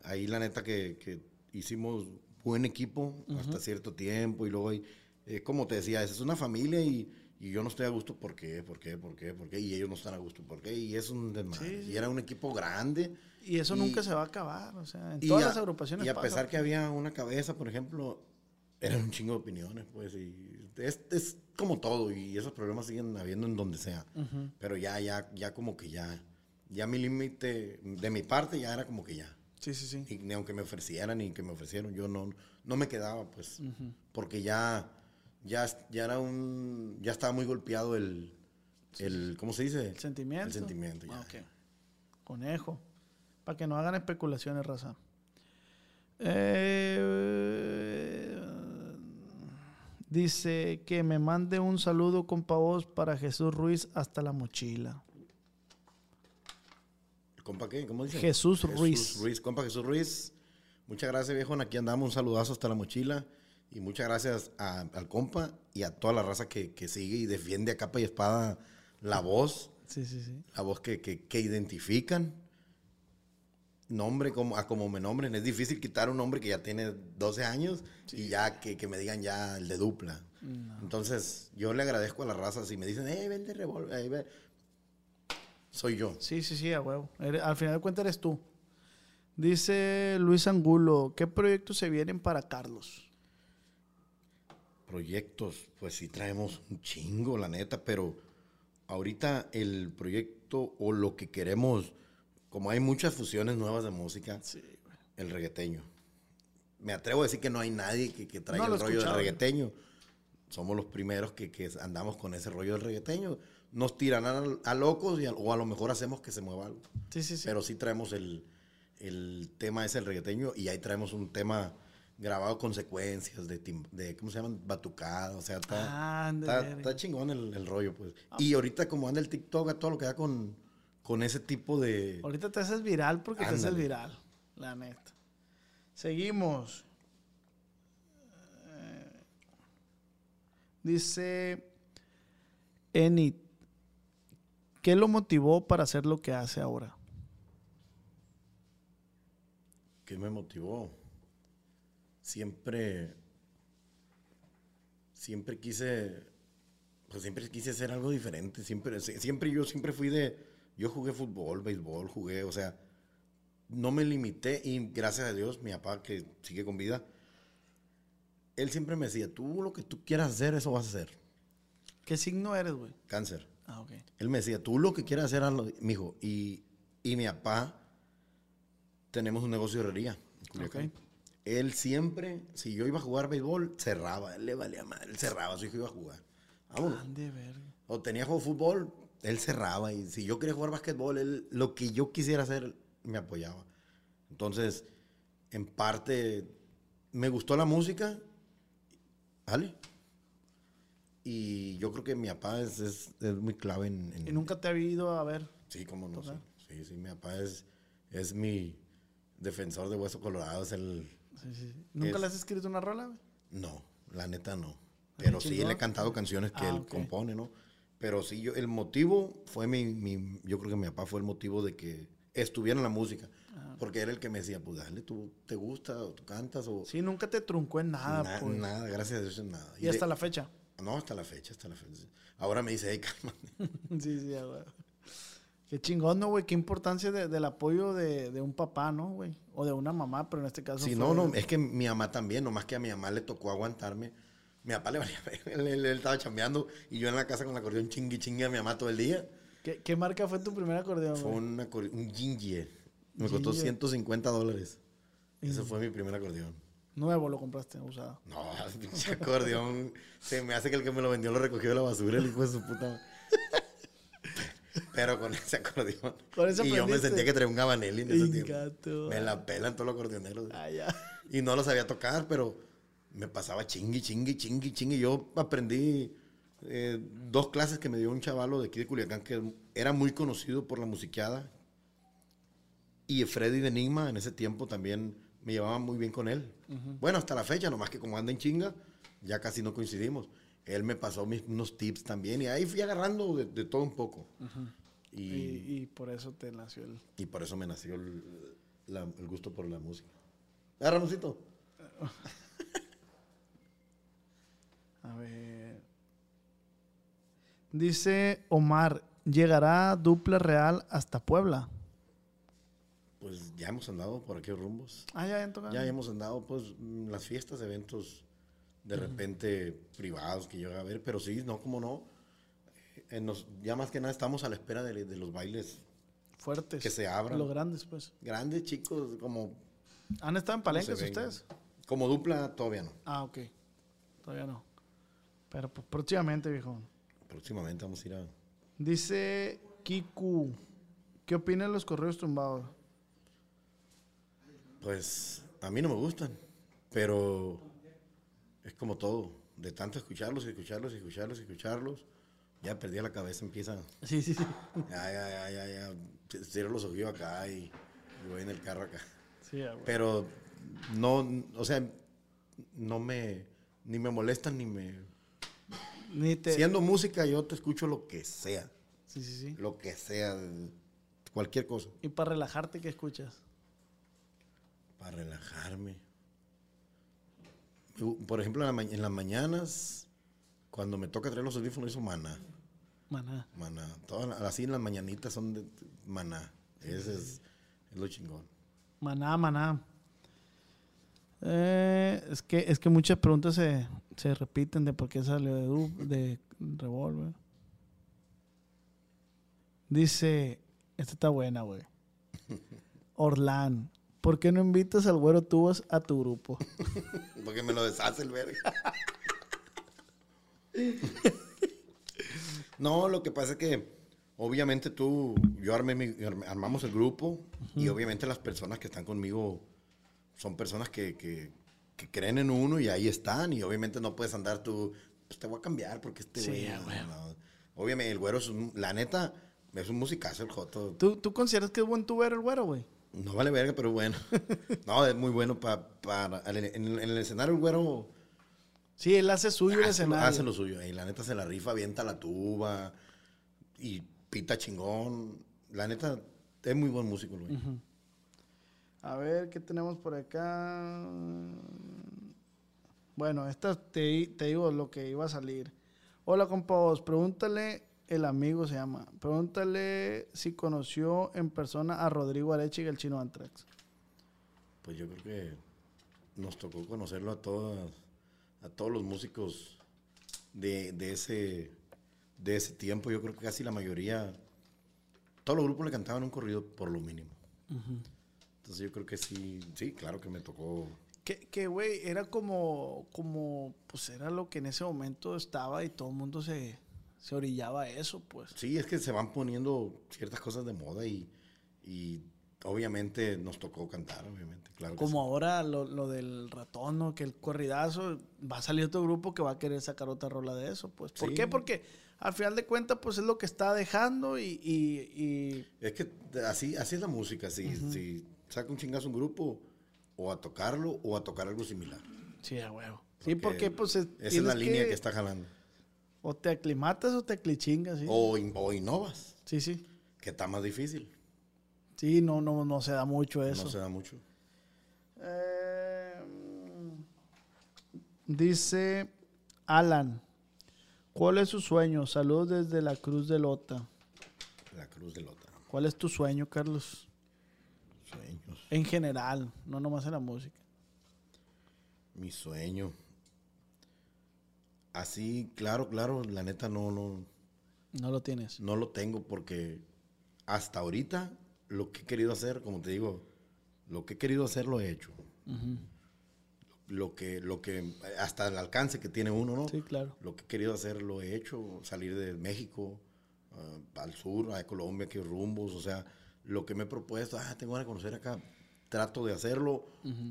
ahí la neta que, que hicimos buen equipo hasta cierto tiempo y luego ahí, eh, como te decía, es una familia y, y yo no estoy a gusto, ¿por qué? ¿Por qué? ¿Por qué? ¿Por qué? Y ellos no están a gusto, ¿por qué? Y es un desmadre. Sí. Y era un equipo grande. Y eso Y- nunca se va a acabar, o sea, en y todas a- las agrupaciones Y a pasa. pesar que había una cabeza, por ejemplo, eran un chingo de opiniones, pues, y es, es como todo, y esos problemas siguen habiendo en donde sea. Pero ya, ya, ya como que ya, ya mi límite, de mi parte ya era como que ya. Sí, sí, sí. Y ni aunque me ofrecieran ni que me ofrecieron, yo no, no me quedaba, pues, porque ya, ya, ya era un, ya estaba muy golpeado el, el ¿cómo se dice? El sentimiento. El sentimiento, ya. Ah, ok. Conejo. Para que no hagan especulaciones, raza. Eh, dice que me mande un saludo, compa vos, para Jesús Ruiz hasta la mochila. ¿Compa qué? ¿Cómo dice? Jesús Ruiz. Ruiz, compa Jesús Ruiz. Muchas gracias, viejo. Aquí andamos. Un saludazo hasta la mochila. Y muchas gracias a- al compa y a toda la raza que, que sigue y defiende a capa y espada la voz, Sí, sí, sí. la voz que, que- que identifican. Nombre como, a como me nombren. Es difícil quitar un nombre que ya tiene 12 años y ya que, que me digan ya el de dupla. Entonces, yo le agradezco a la raza si me dicen, eh, vende revólver. ve". Soy yo. Sí, sí, sí, a huevo. Al final de cuentas eres tú. Dice Luis Angulo, ¿qué proyectos se vienen para Carlos? Proyectos, pues sí traemos un chingo, la neta, pero ahorita el proyecto o lo que queremos, como hay muchas fusiones nuevas de música, el reggaeteño. Me atrevo a decir que no hay nadie que, que traiga No el rollo del reggaeteño. Somos los primeros que, que andamos con ese rollo del reggaeteño. Nos tirarán a, a locos y a- o a lo mejor hacemos que se mueva algo. Sí, sí, sí. Pero sí traemos el, el tema ese, el reggaeteño, y ahí traemos un tema grabado con secuencias de, tim- de ¿cómo se llaman? Batucada, o sea, está, está, chingón el, el rollo, pues. Y ahorita como anda el TikTok, a todo lo que da con, con ese tipo de... Ahorita te haces viral porque te haces Ándale. viral, la neta. Seguimos. Eh, Dice Enid, ¿qué lo motivó para hacer lo que hace ahora? que me motivó. Siempre, siempre quise, pues siempre quise hacer algo diferente. Siempre, sie- siempre yo siempre fui de, yo jugué fútbol, béisbol, jugué, o sea, no me limité y gracias a Dios, mi papá que sigue con vida, él siempre me decía, tú lo que tú quieras hacer, eso vas a hacer. ¿Qué signo eres, güey? Cáncer. Ah, ok. Él me decía, tú lo que quieras hacer, hazlo, mijo. Y, y mi papá, tenemos un negocio de herrería. Él siempre, si yo iba a jugar béisbol, cerraba. Él le valía madre. Él cerraba, su hijo iba a jugar. Vámonos. Verga. O tenía juego de fútbol, él cerraba. Y si yo quería jugar básquetbol, él, lo que yo quisiera hacer, me apoyaba. Entonces, en parte, me gustó la música. ¿Vale? Y yo creo que mi papá es, es- es muy clave en, en- ¿Y nunca te había ido a ver? Sí, cómo no. Sí, sí, sí, mi papá es, es mi defensor de hueso colorado. Es el... Sí, sí. ¿Nunca Es- le has escrito una rola? No, la neta no. Pero sí chingón. le he cantado canciones que Ah, él compone, ¿no? Pero sí, yo, el motivo fue mi, mi- Yo creo que mi papá fue el motivo de que estuviera en la música. Ah. Porque era el que me decía, pues dale, tú te gusta, o tú cantas, o... Sí, nunca te truncó en nada, Na- pues. nada, gracias a Dios, en nada. Y hasta de- la fecha. No, hasta la fecha, hasta la fecha. Ahora me dice, hey, cálmate. sí, sí, güey. Qué chingón, ¿no, güey? Qué importancia de- del apoyo de, de un papá, ¿no, güey? O de una mamá, pero en este caso Sí, fue- no, no, es que mi mamá también, nomás que a mi mamá le tocó aguantarme. Mi papá le valía, él, él- él estaba chambeando y yo en la casa con el acordeón chingui chingui a mi mamá todo el día. ¿Qué, qué marca fue tu primer acordeón, Fue un, acorde- un Ginger. Me costó Ginger. 150 dólares. Ese fue mi primer acordeón. Nuevo lo compraste, usado. No, pinche acordeón. Se me hace que el que me lo vendió lo recogió de la basura, el hijo de su puta. Pero con ese acordeón. Con eso y yo me sentía que traía un gabanelli en ese tiempo. Me la pelan todos los acordeoneros. Ah, ya. Y no lo sabía tocar, pero me pasaba chingui, chingui, chingui, chingui. Yo aprendí eh, dos clases que me dio un chavalo de aquí de Culiacán que era muy conocido por la musiqueada. Y Freddy de Enigma en ese tiempo también me llevaba muy bien con él. Bueno, hasta la fecha, nomás que como anda en chinga, ya casi no coincidimos. Él me pasó mis, unos tips también y ahí fui agarrando de, de todo un poco. Y, y, y por eso te nació el... y por eso me nació el, la- el gusto por la música. ¿Ah, Ramoncito? A ver. Dice Omar, llegará dupla real hasta Puebla. Pues ya hemos andado por aquellos rumbos. Ah, ya, ya hemos andado, pues, en las fiestas, eventos de repente privados que llega a ver, pero sí, no, como no. Eh, nos- ya más que nada estamos a la espera de, de los bailes Fuertes. que se abran. Los grandes, pues. grandes, chicos, como, ¿Han estado en ¿Cómo se palenques ustedes? como dupla, todavía no. Ah, ok. Todavía no. Pero pues, próximamente, viejo. Próximamente vamos a ir a... Dice Kiku, ¿qué opinas de los correos tumbados? Pues a mí no me gustan, pero es como todo. De tanto escucharlos, escucharlos, escucharlos, escucharlos, ya perdí la cabeza, empieza... Sí, sí, sí. Ya, ya, ya, ya, ya. Cierro los ojillos acá y, y voy en el carro acá. Sí, ah, güey. Pero no, o sea, no me, ni me molestan ni me... Ni te... Siendo música yo te escucho lo que sea, Sí, sí, sí. lo que sea, cualquier cosa, Y para relajarte, ¿qué escuchas? Para relajarme. Por ejemplo, en, la ma- en las mañanas, cuando me toca traer los audífonos, eso maná, Maná. maná. Todas así en las mañanitas son de maná. Ese es, es lo chingón. Maná, maná. Eh, es, que, es que muchas preguntas se, se repiten de por qué salió de, de Revolver. Dice, esta está buena, güey. Orlán, ¿por qué no invitas al güero tubos a tu grupo? Porque me lo deshace el verga. no, lo que pasa es que obviamente tú, yo armé mi- arm- armamos el grupo y obviamente las personas que están conmigo son personas que, que- que creen en uno y ahí están y obviamente no puedes andar tú, pues te voy a cambiar porque este Sí, güey, no. Obviamente el güero es un, la neta, es un musicazo el Joto. ¿Tú, ¿Tú consideras que es buen tubero el güero, güey? No vale verga, pero bueno. no, es muy bueno pa- para... En, el- en el escenario el güero... Sí, él hace suyo el hace, escenario. hace lo suyo. Y la neta se la rifa, avienta la tuba y pita chingón. La neta es muy buen músico, el güey. A ver, ¿qué tenemos por acá? Bueno, esta te, te digo lo que iba a salir. Hola, compa pregúntale, el amigo se llama, pregúntale si conoció en persona a Rodrigo Arechi y el chino Antrax. Pues yo creo que nos tocó conocerlo a todas, a todos los músicos de, de ese, de ese tiempo. Yo creo que casi la mayoría, todos los grupos le cantaban un corrido por lo mínimo. Entonces yo creo que sí, sí, claro que me tocó. Que, que, güey, era como, como, pues era lo que en ese momento estaba y todo el mundo se, se orillaba eso, pues. Sí, es que se van poniendo ciertas cosas de moda y, y obviamente nos tocó cantar, obviamente, claro. que Como sí. ahora lo, lo del ratón, ¿no? Que el corridazo, va a salir otro grupo que va a querer sacar otra rola de eso, pues. ¿Por Sí. qué? Porque al final de cuentas, pues es lo que está dejando y... y, y- Es que así, así es la música, si, si saca un chingazo un grupo, o a tocarlo o a tocar algo similar. sí, a huevo. Sí, porque pues... es- Esa es la línea que, está jalando. O te aclimatas o te aclichingas, sí. O, in- o innovas, Sí, sí. que está más difícil. Sí, no, no, no se da mucho eso. No se da mucho. Eh, dice Alan, ¿cuál es su sueño? Saludos desde la Cruz de Lota. La cruz de Lota. ¿Cuál es tu sueño, Carlos? Sueños. En general, no nomás en la música. Mi sueño. Así, claro, claro, la neta no, no, No lo tienes. no lo tengo porque hasta ahorita lo que he querido hacer, como te digo, lo que he querido hacer lo he hecho. Lo que, lo que, hasta el alcance que tiene uno, ¿no? Sí, claro. Lo que he querido hacer lo he hecho, salir de México ah, al sur, a Colombia, que rumbos, o sea, lo que me he propuesto, ah, tengo de conocer acá, trato de hacerlo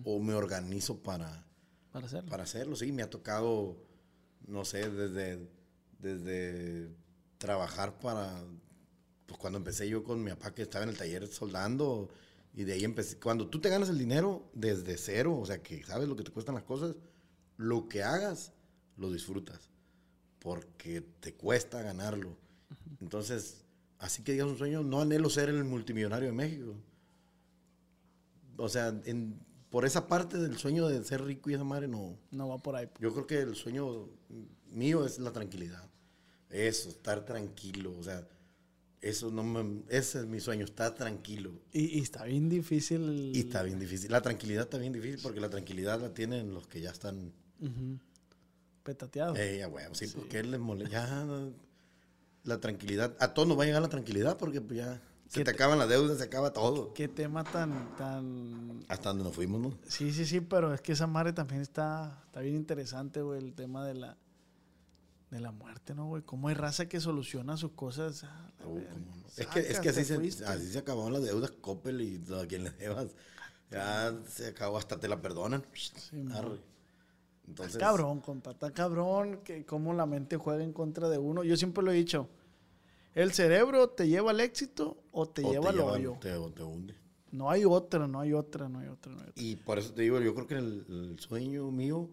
o me organizo para, Para hacerlo. para hacerlo, sí, me ha tocado, no sé, desde, desde trabajar para, pues cuando empecé yo con mi papá que estaba en el taller soldando, y de ahí empecé, cuando tú te ganas el dinero desde cero, o sea, que sabes lo que te cuestan las cosas, lo que hagas, lo disfrutas, porque te cuesta ganarlo. Entonces, así que digas un sueño, no anhelo ser el multimillonario de México. O sea, en- por esa parte del sueño de ser rico y esa madre, no. No va por ahí. Yo creo que el sueño mío es la tranquilidad. Eso, estar tranquilo. O sea, eso no me, ese es mi sueño, estar tranquilo. Y, y está bien difícil. el- Y está bien difícil. La tranquilidad está bien difícil porque la tranquilidad la tienen los que ya están. Ujú. Petateado. Eh, a huevo, sí, porque les molesta. Ya, la tranquilidad. A todos nos va a llegar la tranquilidad porque pues, ya se ¿Qué te te- acaban las deudas, se acaba todo. Qué tema tan, tan... Hasta donde nos fuimos, ¿no? Sí, sí, sí, pero es que esa madre también está, está bien interesante, güey, el tema de la, de la muerte, ¿no, güey? Cómo hay raza que soluciona sus cosas. ah, cómo no. Es que, es que así, se, así se acabaron las deudas, Coppel y todo a quien le debas. Ya se acabó, hasta te la perdonan. Arre. Entonces, Está cabrón, compa, está cabrón que cómo la mente juega en contra de uno. Yo siempre lo he dicho, el cerebro te lleva al éxito o te o lleva al hoyo. Te, te hunde. No hay otra, no hay otra, no hay otra, no hay otra. Y por eso te digo, yo creo que el, el sueño mío,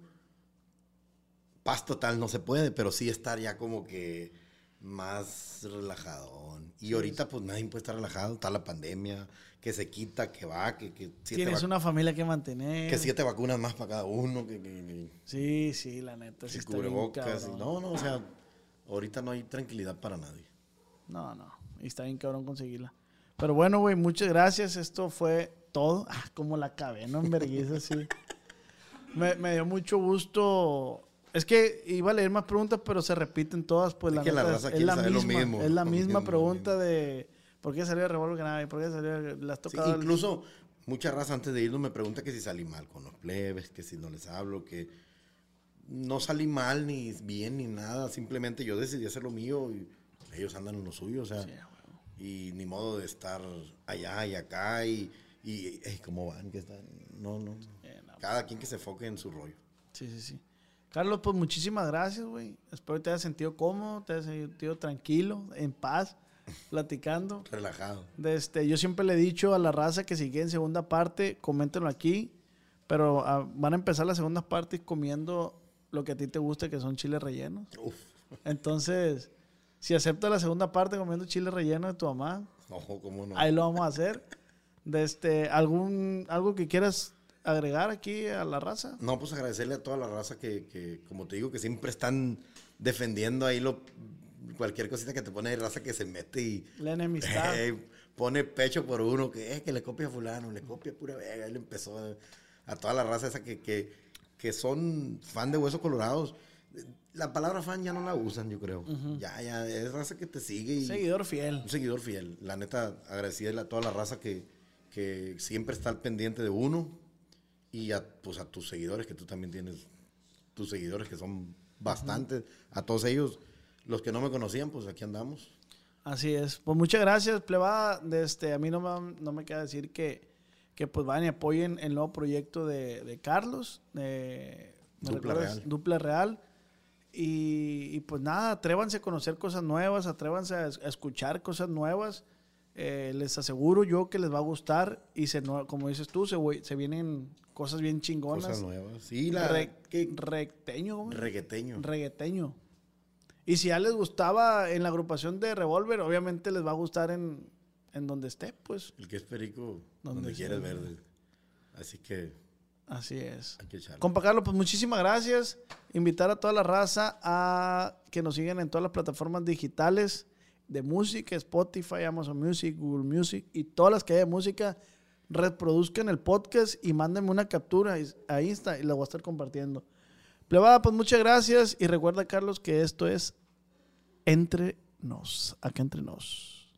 paz total no se puede, pero sí estar ya como que más relajado. Y ahorita pues nadie puede estar relajado, está la pandemia, que se quita, que va, que, que siete, Tienes una familia que mantener. que siete vacunas más para cada uno, que, que- que- Sí, sí, la neta, sí está bien cubrebocas. y- cabrón. no, no, o sea, ahorita no hay tranquilidad para nadie. No, no. Y está bien cabrón conseguirla. Pero bueno, güey, muchas gracias. Esto fue todo. Ah, como la acabé, ¿no? En vergüenza, sí. Me, me dio mucho gusto. Es que iba a leer más preguntas, pero se repiten todas. Pues Es la que la raza es, la saber lo misma. mismo, es la misma pregunta mismo. de ¿por qué salió de Revolver Canadá? ¿Por qué salió? ¿Le has Sí, el- incluso mucha raza antes de irnos me pregunta que si salí mal con los plebes, que si no les hablo, que no salí mal ni bien ni nada, simplemente yo decidí hacer lo mío y ellos andan en lo suyo, o sea, Sí, y ni modo de estar allá y acá y, y cómo van, que están, no, no, no. cada quien que se enfoque en su rollo. Sí, sí, sí. Carlos, pues muchísimas gracias, güey. Espero que te hayas sentido cómodo, te hayas sentido tranquilo, en paz, platicando. Relajado. Este, yo siempre le he dicho a la raza que si quieren segunda parte, coméntenlo aquí. Pero ah, van a empezar las segundas partes comiendo lo que a ti te gusta, que son chiles rellenos. Uf, Entonces, si aceptas la segunda parte comiendo chiles rellenos de tu mamá, ojo, cómo no. ahí lo vamos a hacer. De este, algún, algo que quieras agregar aquí a la raza? No, pues agradecerle a toda la raza que, que, como te digo, que siempre están defendiendo ahí lo, cualquier cosita que te pone de raza que se mete y La enemistad. eh, pone pecho por uno, que es que le copia a fulano, le copia pura vega, él empezó a, a toda la raza esa que, que, que son fan de Huesos Colorados. La palabra fan ya no la usan, yo creo. Ya, ya, es raza que te sigue y... Seguidor fiel. Un seguidor fiel. La neta, agradecerle a toda la raza que, que siempre está al pendiente de uno y a, pues, a tus seguidores, que tú también tienes tus seguidores, que son bastantes. A todos ellos, los que no me conocían, pues aquí andamos. Así es. Pues muchas gracias, plebada. De este, a mí no me, no me queda decir que, que pues vayan y apoyen el nuevo proyecto de, de Carlos. de- ¿me Dupla? Real. Dupla Real. Y, y, pues nada, atrévanse a conocer cosas nuevas, atrévanse a, es- a escuchar cosas nuevas. Eh, les aseguro yo que les va a gustar y se, como dices tú, se, vienen cosas bien chingonas. Cosas nuevas. Sí, la Re- que- recteño, ¿cómo? regueteño. Regueteño. Y si ya les gustaba en la agrupación de Revolver, obviamente les va a gustar en, en donde esté, pues. el que es perico, Donde donde, quieres verde. Así que Así es. hay que echarle. Compa Carlos, pues muchísimas gracias. Invitar a toda la raza a que nos sigan en todas las plataformas digitales de música, Spotify, Amazon Music, Google Music y todas las que hay de música. Reproduzcan el podcast y mándenme una captura a Insta y la voy a estar compartiendo. Plebada, pues muchas gracias y recuerda, Carlos, que esto es entre nos, acá entre nos.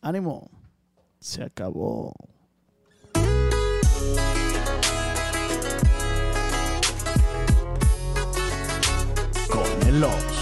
Ánimo, se acabó. Con